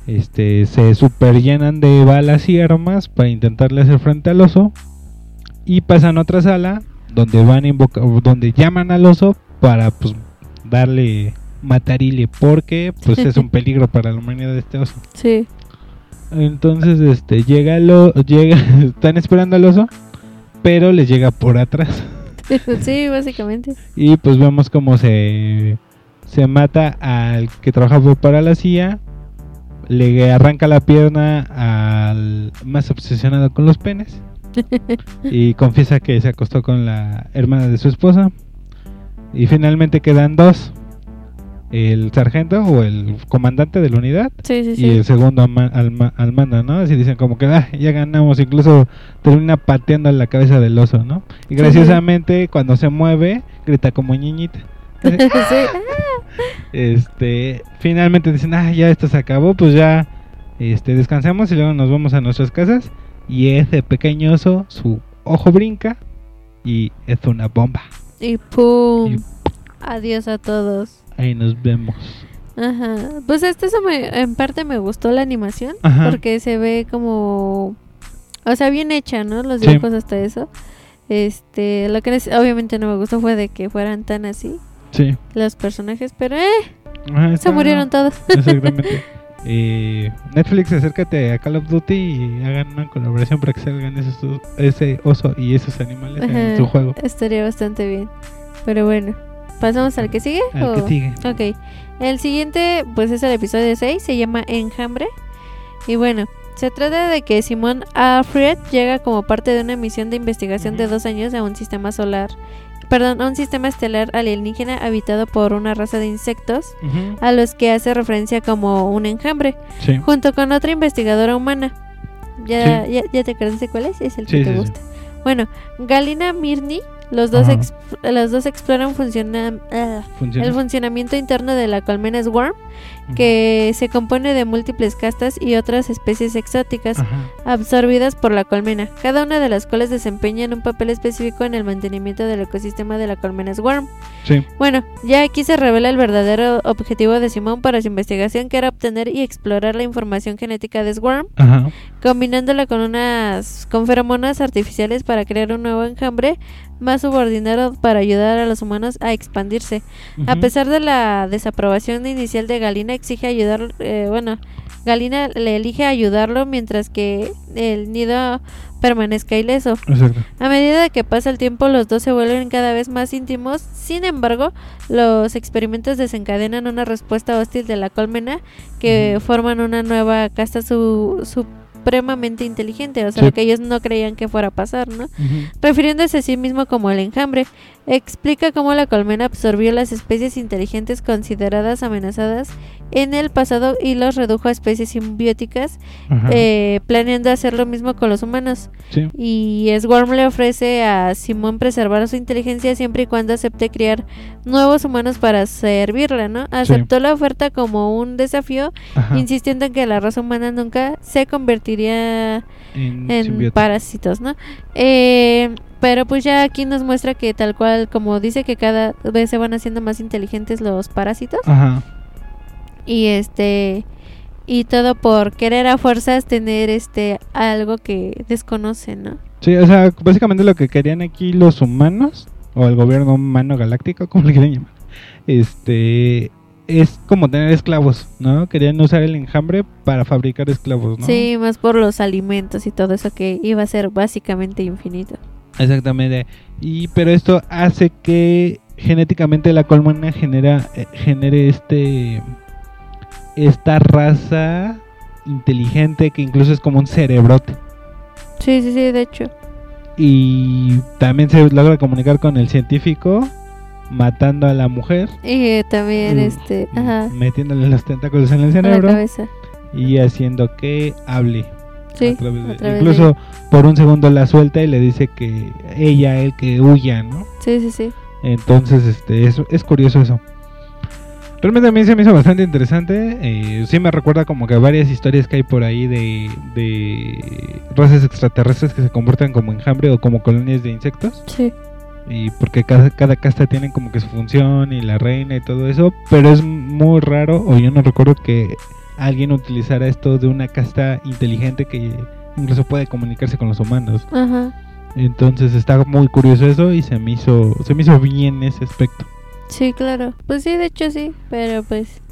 este se super llenan de balas y armas para intentarle hacer frente al oso y pasan a otra sala donde van donde llaman al oso para pues darle matarile porque pues es un <laughs> peligro para la humanidad este oso. sí, Entonces, este, llega lo, llega, <laughs> están esperando al oso, pero les llega por atrás. <laughs> sí, básicamente. Y pues vemos cómo se, se mata al que trabajaba para la CIA, le arranca la pierna al más obsesionado con los penes <laughs> y confiesa que se acostó con la hermana de su esposa. Y finalmente quedan dos, el sargento o el comandante de la unidad Sí, sí, y el segundo al, ma- al ma- al mando, ¿no? Así dicen como que "Ah, ya ganamos, incluso termina pateando la cabeza del oso, ¿no? Y graciosamente cuando se mueve grita como niñita. <laughs> <laughs> Este, finalmente dicen, ah, ya esto se acabó, pues ya, este, descansamos y luego nos vamos a nuestras casas y ese pequeño oso, su ojo brinca y es una bomba. Y pum. Y- Adiós a todos. Ahí nos vemos. Ajá. Pues este eso me, en parte me gustó la animación. Ajá. Porque se ve como. O sea, bien hecha, ¿no? Los Sí. dibujos hasta eso. Este, lo que obviamente no me gustó fue de que fueran tan así Sí. los personajes, pero eh, Ajá, se murieron todos. Exactamente. <laughs> Eh, Netflix, acércate a Call of Duty y hagan una colaboración para que salgan esos, ese oso y esos animales en su juego. Estaría bastante bien. Pero bueno, ¿pasamos al que sigue? Al o- que sigue. Ok. El siguiente, pues es el episodio 6, se llama Enjambre. Y bueno, se trata de que Simón Alfred llega como parte de una misión de investigación de dos años a un sistema solar. Perdón, a un sistema estelar alienígena habitado por una raza de insectos a los que hace referencia como un enjambre, Sí. junto con otra investigadora humana. ¿Ya, ya, ya te acuerdas de cuál es? Es el que Sí, te gusta. Bueno, Galina Mirni Los dos, exp- los dos exploran funciona- ah, Funciona. el funcionamiento interno de la colmena Swarm, que se compone de múltiples castas y otras especies exóticas Ajá. absorbidas por la colmena, cada una de las cuales desempeñan un papel específico en el mantenimiento del ecosistema de la colmena Swarm. Sí. Bueno, ya aquí se revela el verdadero objetivo de Simón para su investigación, que era obtener y explorar la información genética de Swarm, Ajá. combinándola con unas con feromonas artificiales para crear un nuevo enjambre más subordinado para ayudar a los humanos a expandirse. A pesar de la desaprobación inicial de Galina, exige ayudar, eh, bueno, Galina le elige ayudarlo mientras que el nido permanezca ileso. Exacto. A medida que pasa el tiempo, los dos se vuelven cada vez más íntimos. Sin embargo, los experimentos desencadenan una respuesta hostil de la colmena que forman una nueva casta su- supremamente inteligente, o sea, Sí. lo que ellos no creían que fuera a pasar, ¿no? Refiriéndose a sí mismo como el enjambre. Explica cómo la colmena absorbió las especies inteligentes consideradas amenazadas en el pasado y los redujo a especies simbióticas, eh, planeando hacer lo mismo con los humanos. Sí. Y Swarm le ofrece a Simón preservar su inteligencia siempre y cuando acepte criar nuevos humanos para servirla, ¿no? Aceptó la oferta como un desafío, Ajá. insistiendo en que la raza humana nunca se convertiría En, parásitos, ¿no? Eh, pero pues ya aquí nos muestra que tal cual como dice que cada vez se van haciendo más inteligentes los parásitos Ajá. Y este y todo por querer a fuerzas tener este algo que desconocen, ¿no? Sí, o sea, básicamente lo que querían aquí los humanos, o el gobierno humano galáctico, <laughs> como le quieren llamar, este, es como tener esclavos, ¿no? Querían usar el enjambre para fabricar esclavos, ¿no? Sí, más por los alimentos y todo eso que iba a ser básicamente infinito. Exactamente. Y pero esto hace que genéticamente la colmena genera eh, genere este esta raza inteligente que incluso es como un cerebrote. Sí, sí, sí, de hecho. y también se logra comunicar con el científico matando a la mujer. Y eh, también Mm, este, ajá, metiéndole los tentáculos en el cerebro y haciendo que hable Sí, a de- de- incluso por un segundo la suelta y le dice que ella el que huya no Sí, sí, sí. Entonces, este, es, es curioso eso. Realmente a mí se me hizo bastante interesante. eh, sí me recuerda como que varias historias que hay por ahí de, de razas extraterrestres que se comportan como enjambre o como colonias de insectos. Sí. Y porque cada, cada casta tiene como que su función y la reina y todo eso. Pero es muy raro, o yo no recuerdo que alguien utilizara esto de una casta inteligente que incluso puede comunicarse con los humanos. Ajá. Entonces está muy curioso eso y se me hizo, se me hizo bien ese aspecto. Sí, claro. Pues sí, de hecho sí, pero pues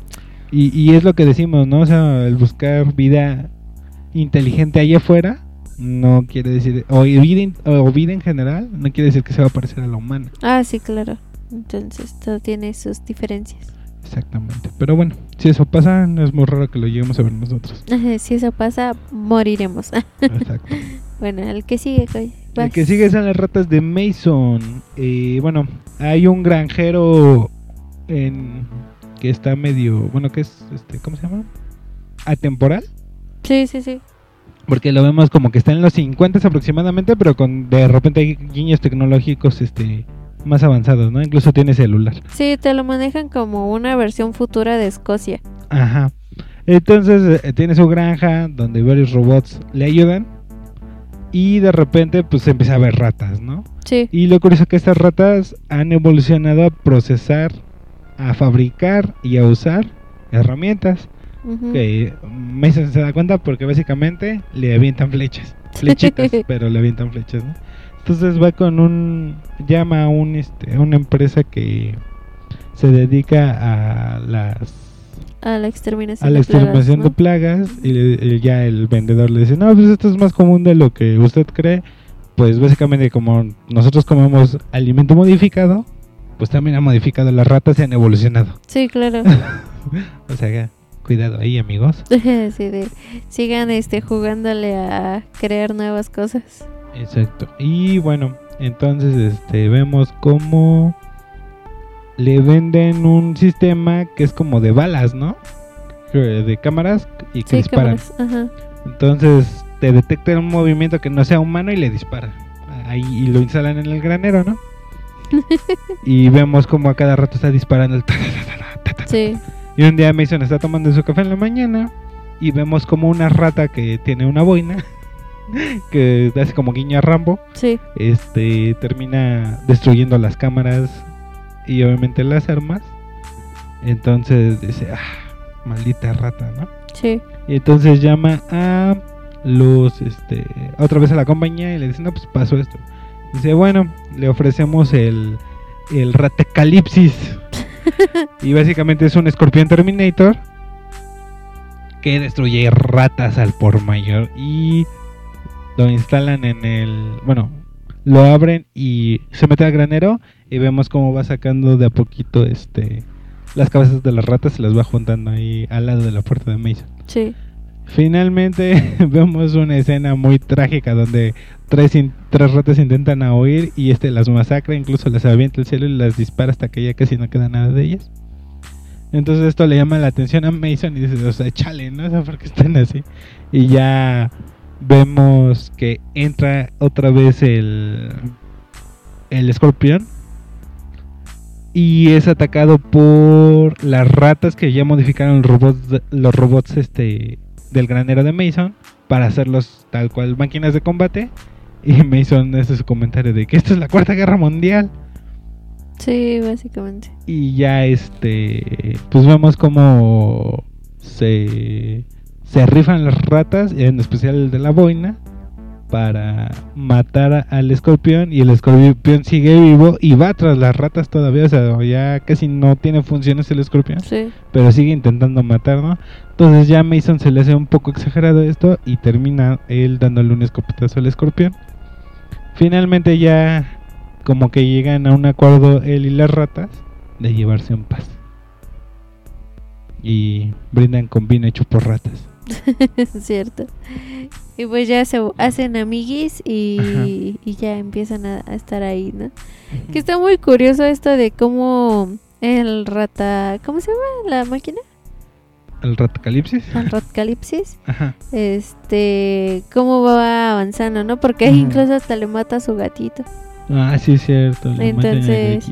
Y, y es lo que decimos, ¿no? O sea, el buscar vida inteligente allá afuera no quiere decir, o vida, o vida en general, no quiere decir que se va a parecer a la humana. Ah, sí, claro. Entonces, todo tiene sus diferencias. Exactamente. Pero bueno, si eso pasa, no es muy raro que lo lleguemos a ver nosotros. <laughs> si eso pasa, moriremos. <laughs> Exacto. bueno, el que sigue, Coy. El que sigue son las ratas de Mason. Eh, bueno, hay un granjero en que está medio, bueno, que es, este, ¿cómo se llama? Atemporal. Sí, sí, sí. Porque lo vemos como que está en los 50 aproximadamente, pero con de repente hay guiños tecnológicos este más avanzados, ¿no? Incluso tiene celular. Sí, te lo manejan como una versión futura de Escocia. Ajá. Entonces eh, tiene su granja donde varios robots le ayudan y de repente pues empieza a ver ratas, ¿no? Sí. Y lo curioso es que estas ratas han evolucionado a procesar, a fabricar y a usar herramientas que Mason se da cuenta porque básicamente le avientan flechas, flechitas, <laughs> pero le avientan flechas, ¿no? Entonces va con un llama a un este una empresa que se dedica a las A la exterminación a la de plagas, exterminación ¿no? de plagas y le- y ya el vendedor le dice, "No, pues esto es más común de lo que usted cree." Pues básicamente como nosotros comemos alimento modificado, pues también han modificado las ratas y han evolucionado. Sí, claro. <laughs> O sea, cuidado ahí, amigos. <laughs> sí, de, sigan este jugándole a crear nuevas cosas. Exacto. Y bueno, entonces este vemos cómo le venden un sistema que es como de balas, ¿no? De cámaras y que Sí, disparan. cámaras. Ajá. Entonces te detectan un movimiento que no sea humano y le disparan. Ahí y lo instalan en el granero, ¿no? <laughs> y vemos como a cada rato está disparando el... <laughs> Sí. Y un día Mason está tomando su café en la mañana y vemos como una rata que tiene una boina que hace como guiño a Rambo, Sí. este termina destruyendo las cámaras y obviamente las armas. Entonces dice, ah, maldita rata, ¿no? Sí. Y entonces llama a los, este, otra vez a la compañía y le dice, no, pues pasó esto. Dice, bueno, le ofrecemos el, el Ratecalipsis. <laughs> y básicamente es un escorpión Terminator que destruye ratas al por mayor y lo instalan en el, bueno, lo abren y se mete al granero y vemos cómo va sacando de a poquito, este, las cabezas de las ratas se las va juntando ahí al lado de la puerta de Mason. Sí. Finalmente <laughs> vemos una escena muy trágica donde tres, in- tres ratas intentan a huir y este las masacra, incluso las avienta al cielo y las dispara hasta que ya casi no queda nada de ellas. Entonces esto le llama la atención a Mason y dice, o sea, chale, ¿no? O sea, ¿por qué están así? Y ya vemos que entra otra vez el, el escorpión y es atacado por las ratas que ya modificaron los robots, los robots este del granero de Mason para hacerlos tal cual máquinas de combate. <laughs> Y Mason hace su comentario de que esto es la cuarta guerra mundial. Sí, básicamente. Y ya este pues vemos como se se rifan las ratas, en especial el de la boina, para matar al escorpión y el escorpión sigue vivo y va tras las ratas todavía, o sea, ya casi no tiene funciones el escorpión, Sí. pero sigue intentando matar, ¿no? Entonces ya a Mason se le hace un poco exagerado esto y termina él dándole un escopetazo al escorpión. Finalmente ya como que llegan a un acuerdo él y las ratas de llevarse en paz. Y brindan con vino hecho por ratas. <laughs> es cierto. Y pues ya se hacen amiguis y, y ya empiezan a, a estar ahí, ¿no? Que está muy curioso esto de cómo el rata... ¿Cómo se llama la máquina? El ratacalipsis. El ratcalipsis. Ajá. Este... Cómo va avanzando, ¿no? Porque incluso hasta le mata a su gatito. Ah, sí, es cierto. le Entonces.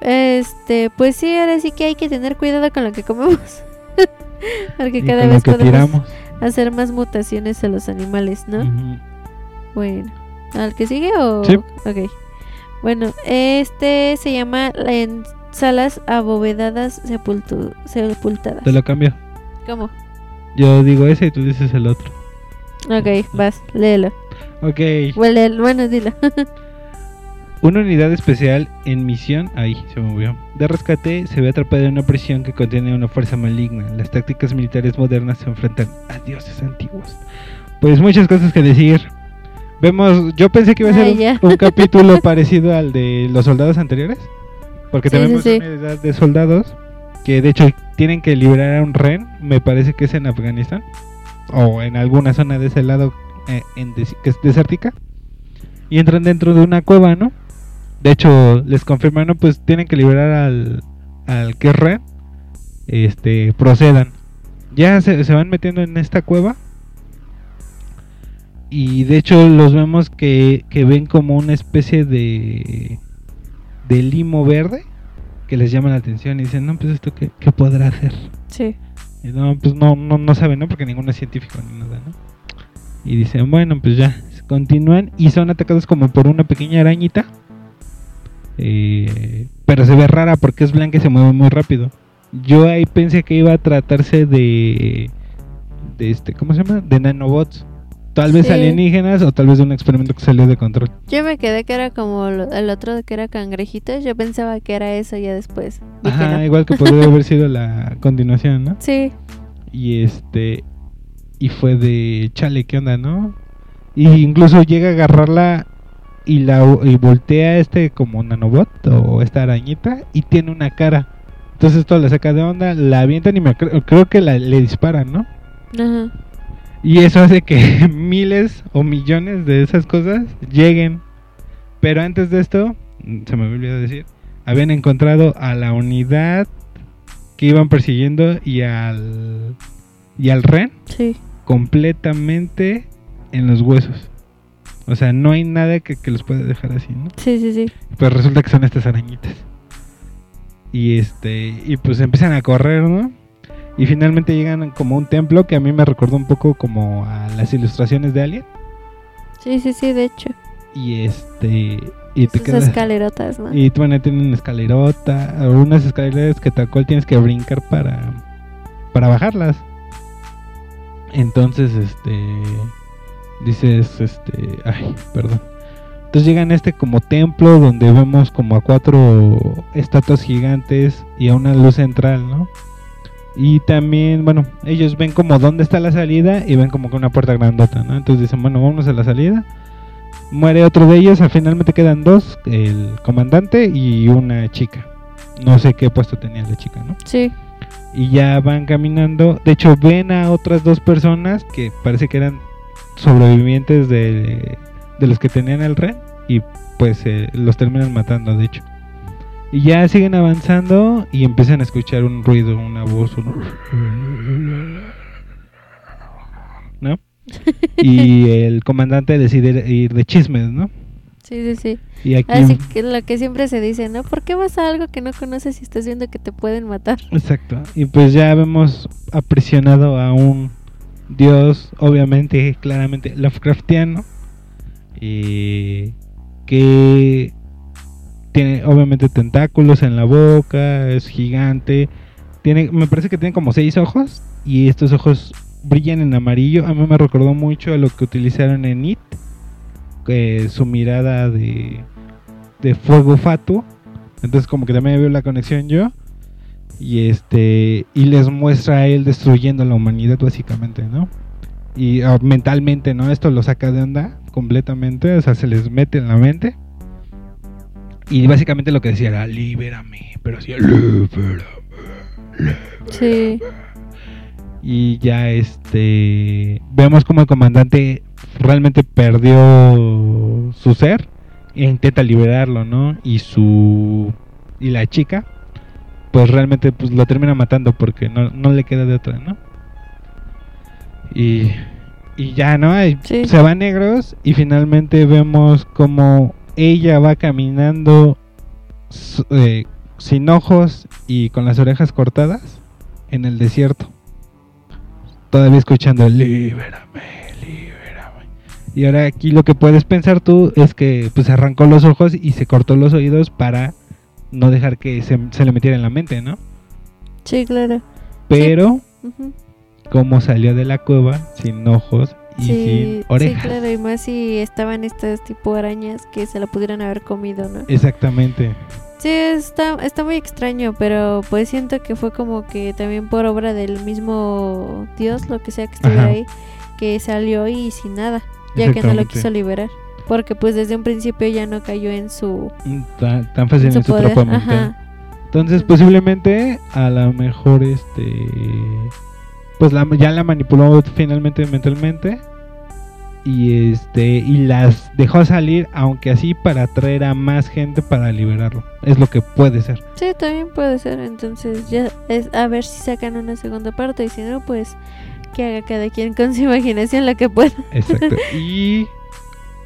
Este... Pues sí, ahora sí que hay que tener cuidado con lo que comemos. <laughs> Porque Y cada vez podemos tiramos. hacer más mutaciones a los animales, ¿no? Bueno, ¿al que sigue o...? Sí. Ok. Bueno, este se llama en salas abovedadas sepultu- sepultadas. Te lo cambio. ¿Cómo? Yo digo ese y tú dices el otro. Ok, vas, léelo. Ok. Bueno, bueno, dilo. <laughs> Una unidad especial en misión, ahí se movió, de rescate se ve atrapada en una prisión que contiene una fuerza maligna. Las tácticas militares modernas se enfrentan a dioses antiguos. Pues muchas cosas que decir. Vemos, yo pensé que iba a ser Ay, un, <laughs> capítulo parecido al de los soldados anteriores, porque Sí, tenemos sí, sí. una unidad de soldados que de hecho tienen que liberar a un ren, me parece que es en Afganistán o en alguna zona de ese lado eh, en des- que es desértica y entran dentro de una cueva, ¿no? De hecho, les confirman, ¿no? Pues tienen que liberar al, al que es Ren. Este, procedan. Ya se, se van metiendo en esta cueva. Y de hecho los vemos que, que ven como una especie de, de limo verde que les llama la atención y dicen, no, pues esto qué, qué podrá hacer. Sí. Y no, pues no, no, no saben, ¿no? Porque ninguno es científico ni nada, ¿no? Y dicen, bueno, pues ya, continúan y son atacados como por una pequeña arañita. Eh, pero se ve rara porque es blanca y se mueve muy rápido. Yo ahí pensé que iba a tratarse de, de este, ¿cómo se llama? De nanobots. Tal vez Sí. alienígenas o tal vez de un experimento que salió de control. Yo me quedé que era como el otro que era cangrejitos. Yo pensaba que era eso ya después. Ajá, no. igual que podría haber sido la <laughs> continuación, ¿no? Sí, Y este. Y fue de chale, ¿qué onda, no? Y incluso llega a agarrarla y la y voltea este como nanobot o esta arañita y tiene una cara. Entonces esto la saca de onda, la avientan y me cre- creo que la, le disparan, ¿no? ajá. Y eso hace que <laughs> miles o millones de esas cosas lleguen. Pero antes de esto, se me olvidó decir, habían encontrado a la unidad que iban persiguiendo y al y al ren Sí. completamente en los huesos. O sea, no hay nada que, que los pueda dejar así, ¿no? Sí, sí, sí. Pues resulta que son estas arañitas. Y este, y pues empiezan a correr, ¿no? Y finalmente llegan como a un templo que a mí me recordó un poco como a las ilustraciones de Alien. Sí, sí, sí, de hecho. Y este, y te Sus quedas. escalerotas, ¿no? Y bueno, tienen una escalerota, unas escaleras que tal cual tienes que brincar para, para bajarlas. Entonces, este, dices, este, ay, perdón. Entonces llegan a este como templo donde vemos como a cuatro estatuas gigantes y a una luz central, ¿no? Y también, bueno, ellos ven como dónde está la salida y ven como que una puerta grandota, ¿no? Entonces dicen, bueno, vamos a la salida. Muere otro de ellos, al finalmente quedan dos, el comandante y una chica. No sé qué puesto tenía la chica, ¿no? Sí. Y ya van caminando. De hecho, ven a otras dos personas que parece que eran sobrevivientes de, de los que tenían el ren. Y pues eh, los terminan matando, de hecho. Y ya siguen avanzando y empiezan a escuchar un ruido, una voz. un- ¿No? y <laughs> el comandante decide ir de chismes, ¿no? Sí, sí, sí. Y aquí... Así que lo que siempre se dice, ¿no? ¿Por qué vas a algo que no conoces y estás viendo que te pueden matar? Exacto. Y pues ya vemos aprisionado a un dios, obviamente, claramente Lovecraftiano. Y que tiene obviamente tentáculos en la boca, es gigante. Tiene, me parece que tiene como seis ojos. Y estos ojos brillan en amarillo. A mí me recordó mucho a lo que utilizaron en It. Su mirada de, de fuego fatuo. Entonces como que también veo la conexión yo. Y este. Y les muestra a él destruyendo la humanidad básicamente, ¿no? Y ah, mentalmente, ¿no? Esto lo saca de onda completamente. O sea, se les mete en la mente. Y básicamente lo que decía era, libérame. Pero sí, libérame. Sí. Y ya este. Vemos como el comandante realmente perdió su ser. E intenta liberarlo, ¿no? Y su. Y la chica. Pues realmente pues, lo termina matando porque no, no le queda de otra, ¿no? Y. Y ya, ¿no? Y Sí. Se van negros. Y finalmente vemos como ella va caminando. eh, sin ojos y con las orejas cortadas. En el desierto todavía escuchando libérame, libérame. Y ahora aquí lo que puedes pensar tú es que pues arrancó los ojos y se cortó los oídos para no dejar que se, se le metiera en la mente, ¿no? Sí, claro. Pero Ujú. como salió de la cueva sin ojos y Sí, sin orejas. sí, claro, y más si estaban estas tipo arañas que se la pudieran haber comido, ¿no? Exactamente. Sí, está, está muy extraño, pero pues siento que fue como que también por obra del mismo Dios, lo que sea que estuviera Ajá. ahí, que salió y sin nada, ya que no lo quiso liberar. Porque pues desde un principio ya no cayó en su, Mm, Tan, tan fácil en su en su poder. Ajá. Entonces, posiblemente, a lo mejor, este. Pues la, ya la manipuló finalmente mentalmente. Y este. Y las dejó salir, aunque así para atraer a más gente para liberarlo. Es lo que puede ser. Sí, también puede ser. Entonces ya es a ver si sacan una segunda parte y si no, pues que haga cada quien con su imaginación lo que pueda. Exacto. <laughs> y.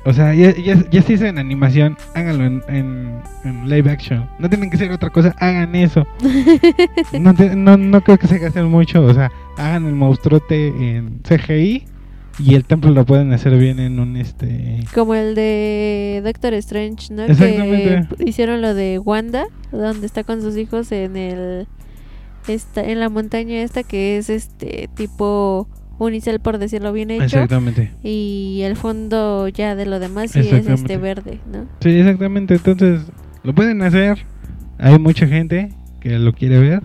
O sea, ya, ya, ya se hizo en animación, háganlo en, en, en live action. No tienen que ser otra cosa, hagan eso. <laughs> No, te- no, no creo que se gasten mucho. O sea, hagan el monstruote en CGI y el templo lo pueden hacer bien en un este. Como el de Doctor Strange, ¿no? Que Exactamente. p- hicieron lo de Wanda, donde está con sus hijos en el esta, en la montaña esta que es este tipo unicel por decirlo bien hecho Exactamente. y el fondo ya de lo demás sí es este verde, ¿no? Sí, exactamente. Entonces, lo pueden hacer. Hay mucha gente que lo quiere ver.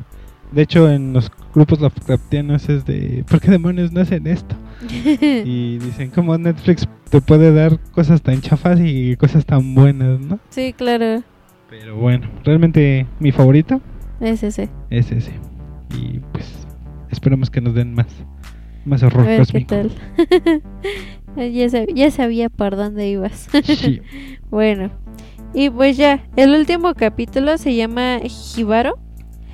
De hecho, en los grupos Lovecraftianos es de. ¿Por qué demonios no hacen esto? <laughs> Y dicen, como Netflix te puede dar cosas tan chafas y cosas tan buenas, ¿no? sí, claro, Pero bueno, realmente mi favorito es ese. es ese. Y pues, esperemos que nos den más. Más A horror qué tal. <laughs> ya, sab- ya sabía por dónde ibas. Sí. <laughs> Bueno, y pues ya, el último capítulo se llama Hibaro.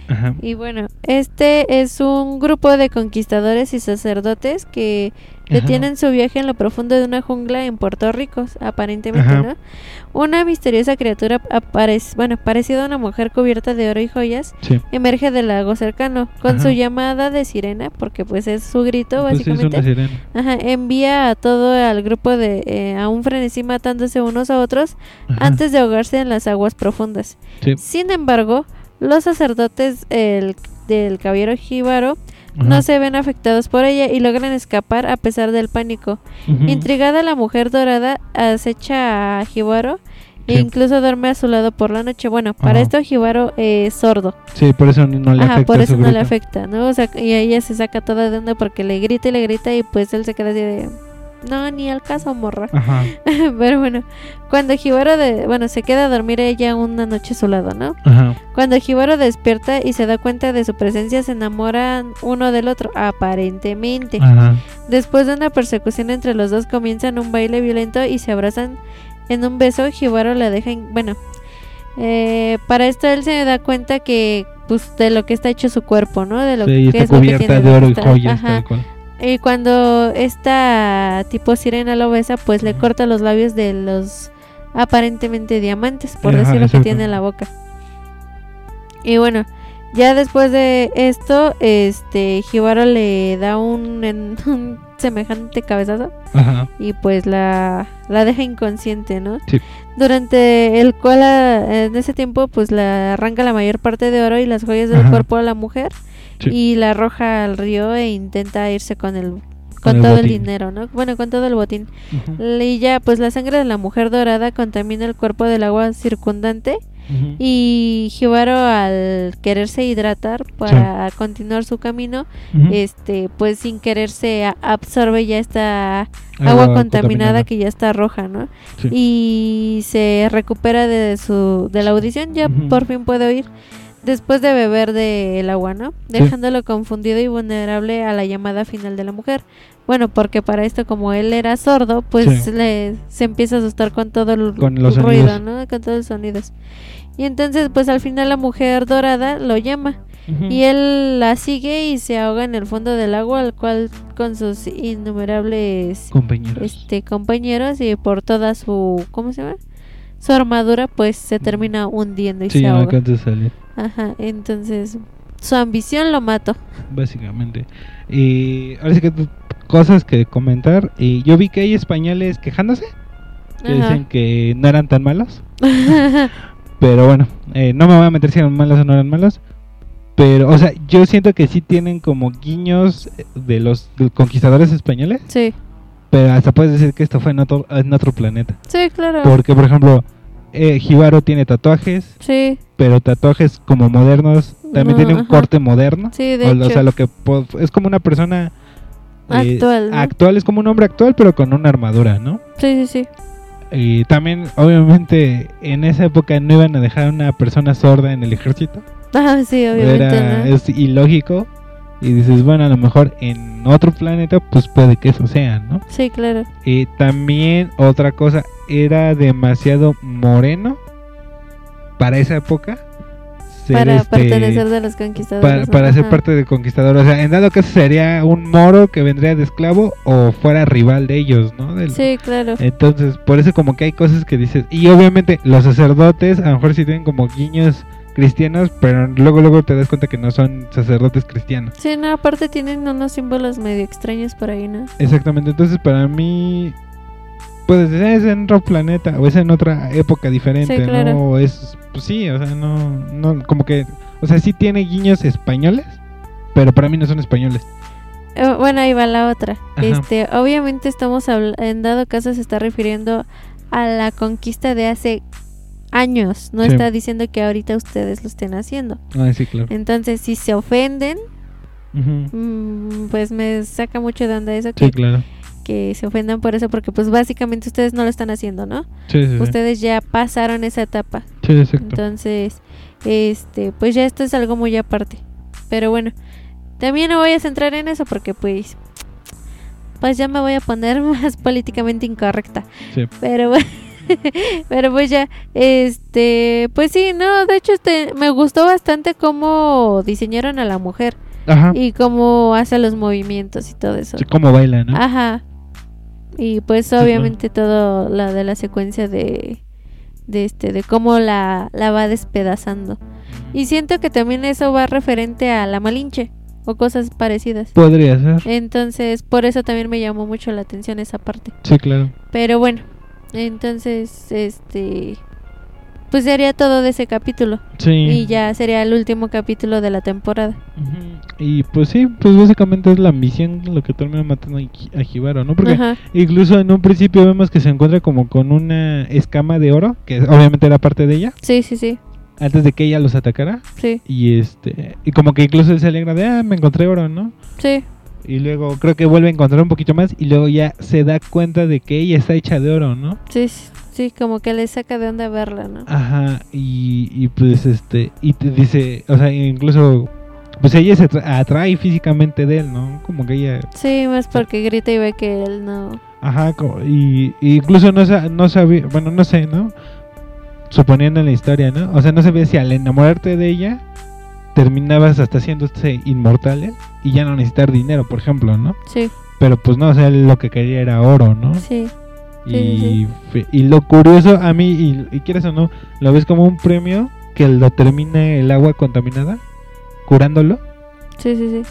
Ajá. Y bueno, este es un grupo de conquistadores y sacerdotes que Ajá. detienen su viaje en lo profundo de una jungla en Puerto Rico, aparentemente, Ajá. ¿no? Una misteriosa criatura aparece, bueno, parecida a una mujer cubierta de oro y joyas, Sí. emerge del lago cercano con su llamada de sirena, porque pues es su grito Pues sí, es básicamente. sirena. Ajá, envía a todo al grupo de eh, a un frenesí matándose unos a otros antes de ahogarse en las aguas profundas. Sí. Sin embargo, los sacerdotes el- del caballero Jíbaro Ajá. no se ven afectados por ella y logran escapar a pesar del pánico. Intrigada, la mujer dorada acecha a Jíbaro e incluso duerme a su lado por la noche. Bueno, para esto Jíbaro es sordo. Sí, por eso no le Ajá, afecta por eso no le afecta, ¿no? O sea, y ella se saca toda de onda porque le grita y le grita y pues él se queda así de... No, ni al caso, morra. Ajá. <laughs> Pero bueno, cuando Jibaro de, bueno, se queda a dormir ella una noche a su lado, ¿no? Ajá. Cuando Jibaro despierta y se da cuenta de su presencia, se enamoran uno del otro, aparentemente. Ajá. Después de una persecución entre los dos, comienzan un baile violento y se abrazan en un beso. Jibaro la deja, en- bueno, eh, para esto él se da cuenta que, pues, de lo que está hecho su cuerpo, ¿no? De lo Sí, que está es lo que cubierta tiene de oro y joyas, ajá. tal cual. Y cuando esta tipo sirena lo besa, pues le corta los labios de los aparentemente diamantes, por Ajá, decir lo que tiene en la boca. Y bueno, ya después de esto, este Jibaro le da un, en- <laughs> un semejante cabezazo Ajá. y pues la, la deja inconsciente, ¿no? Sí. Durante el cual a- en ese tiempo pues le arranca la mayor parte de oro y las joyas del Ajá. cuerpo a la mujer Sí. y la arroja al río e intenta irse con el Con todo el dinero, ¿no? Bueno, con todo el botín. Y ya pues la sangre de la mujer dorada contamina el cuerpo del agua circundante y Jibaro al quererse hidratar para continuar su camino, este pues sin querer se absorbe ya esta agua, contaminada, que ya está roja, ¿no? Sí. Y se recupera de su de la audición, ya por fin puede oír después de beber del agua, ¿no? Sí. Dejándolo confundido y vulnerable a la llamada final de la mujer. Bueno, porque para esto como él era sordo, pues Sí. le, se empieza a asustar con todo el Con los ruido. ¿no? Con todos los sonidos. Y entonces pues al final la mujer dorada lo llama y él la sigue y se ahoga en el fondo del agua, al cual con sus innumerables Compañeros. este compañeros y por toda su ¿cómo se llama? su armadura pues se termina hundiendo y Sí, se ya no Ajá, entonces su ambición lo mató. Básicamente. Y ahora sí que cosas que comentar. Y yo vi que hay españoles quejándose. Que Ajá. dicen que no eran tan malos. <laughs> Pero bueno, eh, no me voy a meter si eran malos o no eran malos. Pero, o sea, yo siento que sí tienen como guiños eh, de los conquistadores españoles. sí, Pero hasta puedes decir que esto fue en otro, en otro planeta. sí, claro. Porque, por ejemplo, eh, Jibaro tiene tatuajes. Sí, Pero tatuajes como modernos. También No, tiene un ajá. corte moderno. sí, de O, hecho. o sea, lo que po- es como una persona eh, Actual, ¿no? actual, es como un hombre actual, pero con una armadura, ¿no? sí, sí, sí. Y también, obviamente, en esa época no iban a dejar a una persona sorda en el ejército. Ah, sí, obviamente, Era, ¿no? es ilógico. Y dices, bueno, a lo mejor en otro planeta, pues puede que eso sea, ¿no? Sí, claro. Y también otra cosa, era demasiado moreno para esa época. ser, Para este, pertenecer de los conquistadores. para, ¿no? para ser Ajá. parte del conquistador. O sea, en dado caso sería un moro que vendría de esclavo o fuera rival de ellos, ¿no? Del- Sí, claro. Entonces, por eso como que hay cosas que dices. Y obviamente los sacerdotes a lo mejor sí tienen como guiños cristianos, pero luego luego te das cuenta que no son sacerdotes cristianos. Sí, no, aparte tienen unos símbolos medio extraños por ahí, ¿no? Exactamente, entonces para mí decir es en otro planeta o es en otra época diferente, Sí, claro. ¿no? Es pues sí, o sea, no no como que o sea, sí tiene guiños españoles, pero para mí no son españoles. Eh, bueno, ahí va la otra. Ajá. Este, obviamente estamos en dado caso se está refiriendo a la conquista de hace años. No Sí. está diciendo que ahorita ustedes lo estén haciendo. Ah, sí, claro. Entonces, si se ofenden, mm, pues me saca mucho de onda eso que, Sí, claro. Que se ofendan por eso, porque pues básicamente ustedes no lo están haciendo, ¿no? Sí, sí. Ustedes ya pasaron esa etapa. Sí, exacto. Entonces, este, pues ya esto es algo muy aparte. Pero bueno, también no voy a centrar en eso porque pues pues ya me voy a poner <laughs> más políticamente incorrecta. Sí. Pero bueno, <laughs> Pero pues ya, este, pues sí, no, de hecho este, me gustó bastante cómo diseñaron a la mujer Ajá. y cómo hace los movimientos y todo eso. Sí, cómo baila, ¿no? Ajá. Y pues obviamente todo la de la secuencia de de este de cómo la, la va despedazando. Y siento que también eso va referente a la Malinche o cosas parecidas. Podría ser. Entonces, por eso también me llamó mucho la atención esa parte. Sí, claro. Pero bueno, entonces este pues sería todo de ese capítulo Sí. y ya sería el último capítulo de la temporada. Ujú. Y pues sí, pues básicamente es la misión lo que termina matando a Hibaro, ¿no? Porque Ajá. incluso en un principio vemos que se encuentra como con una escama de oro, que obviamente era parte de ella, Sí, sí, sí. antes de que ella los atacara. Sí. Y este y como que incluso él se alegra de, ah, me encontré oro, ¿no? Sí. Y luego creo que vuelve a encontrar un poquito más y luego ya se da cuenta de que ella está hecha de oro, ¿no? Sí, sí, como que le saca de onda verla, ¿no? Ajá, y, y pues este, y te dice, o sea, incluso, pues ella se atra- atrae físicamente de él, ¿no? Como que ella, Sí, más porque grita y ve que él no. ajá, y, y incluso no, no sabía, bueno, no sé, ¿no? Suponiendo en la historia, ¿no? O sea, no sabía si al enamorarte de ella, terminabas hasta haciéndose inmortal él, y ya no necesitar dinero, por ejemplo, ¿no? Sí, Pero pues no, o sea, lo que quería era oro, ¿no? sí, Y, sí. y lo curioso a mí, y, y quieres o no, lo ves como un premio que lo termine el agua contaminada, curándolo. sí, sí, sí.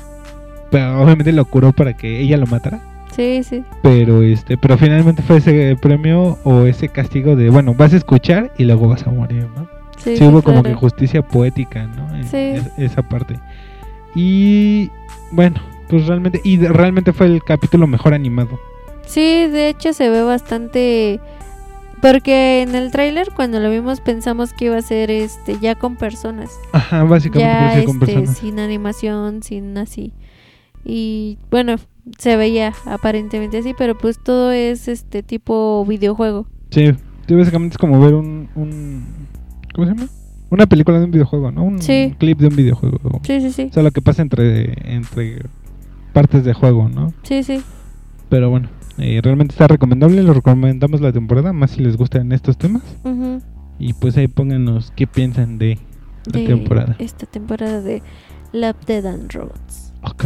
Pero obviamente lo curó para que ella lo matara. Sí, sí, Pero este, pero finalmente fue ese premio o ese castigo de, bueno, vas a escuchar y luego vas a morir, ¿no? Sí. Sí, hubo como que justicia poética, ¿no? En Sí. es- esa parte. Y bueno, pues realmente, y realmente fue el capítulo mejor animado. Sí, de hecho se ve bastante. Porque en el tráiler cuando lo vimos pensamos que iba a ser este ya con personas. Ajá, básicamente Ya con este, personas. sin animación, sin así. Y bueno, se veía aparentemente así, pero pues todo es este tipo videojuego. Sí, sí, básicamente es como ver un, un ¿cómo se llama? Una película de un videojuego, ¿no? Un Sí. clip de un videojuego. Sí, sí, sí. O sea, lo que pasa entre, entre partes de juego, ¿no? Sí, sí. Pero bueno, eh, realmente está recomendable, lo recomendamos la temporada, más si les gustan estos temas. Ujú. Y pues ahí pónganos qué piensan de la De temporada. Esta temporada de Love, Dead and Robots. Ok.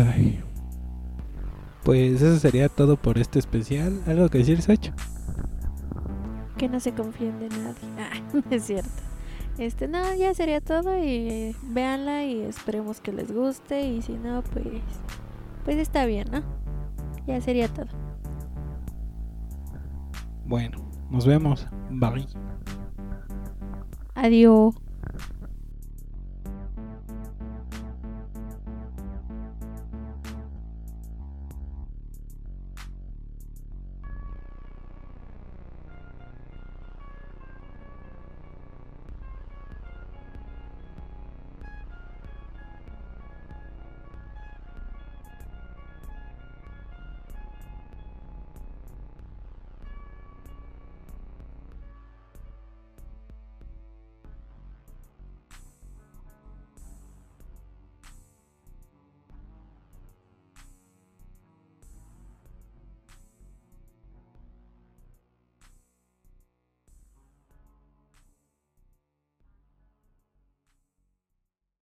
Pues eso sería todo por este especial. ¿Algo que decir, Sacho? Que no se confíen de nadie. Ah, <laughs> es cierto. Este, no, ya sería todo y eh, véanla y esperemos que les guste y si no, pues, pues está bien, ¿no? Ya sería todo. Bueno, nos vemos. Bye. Adiós.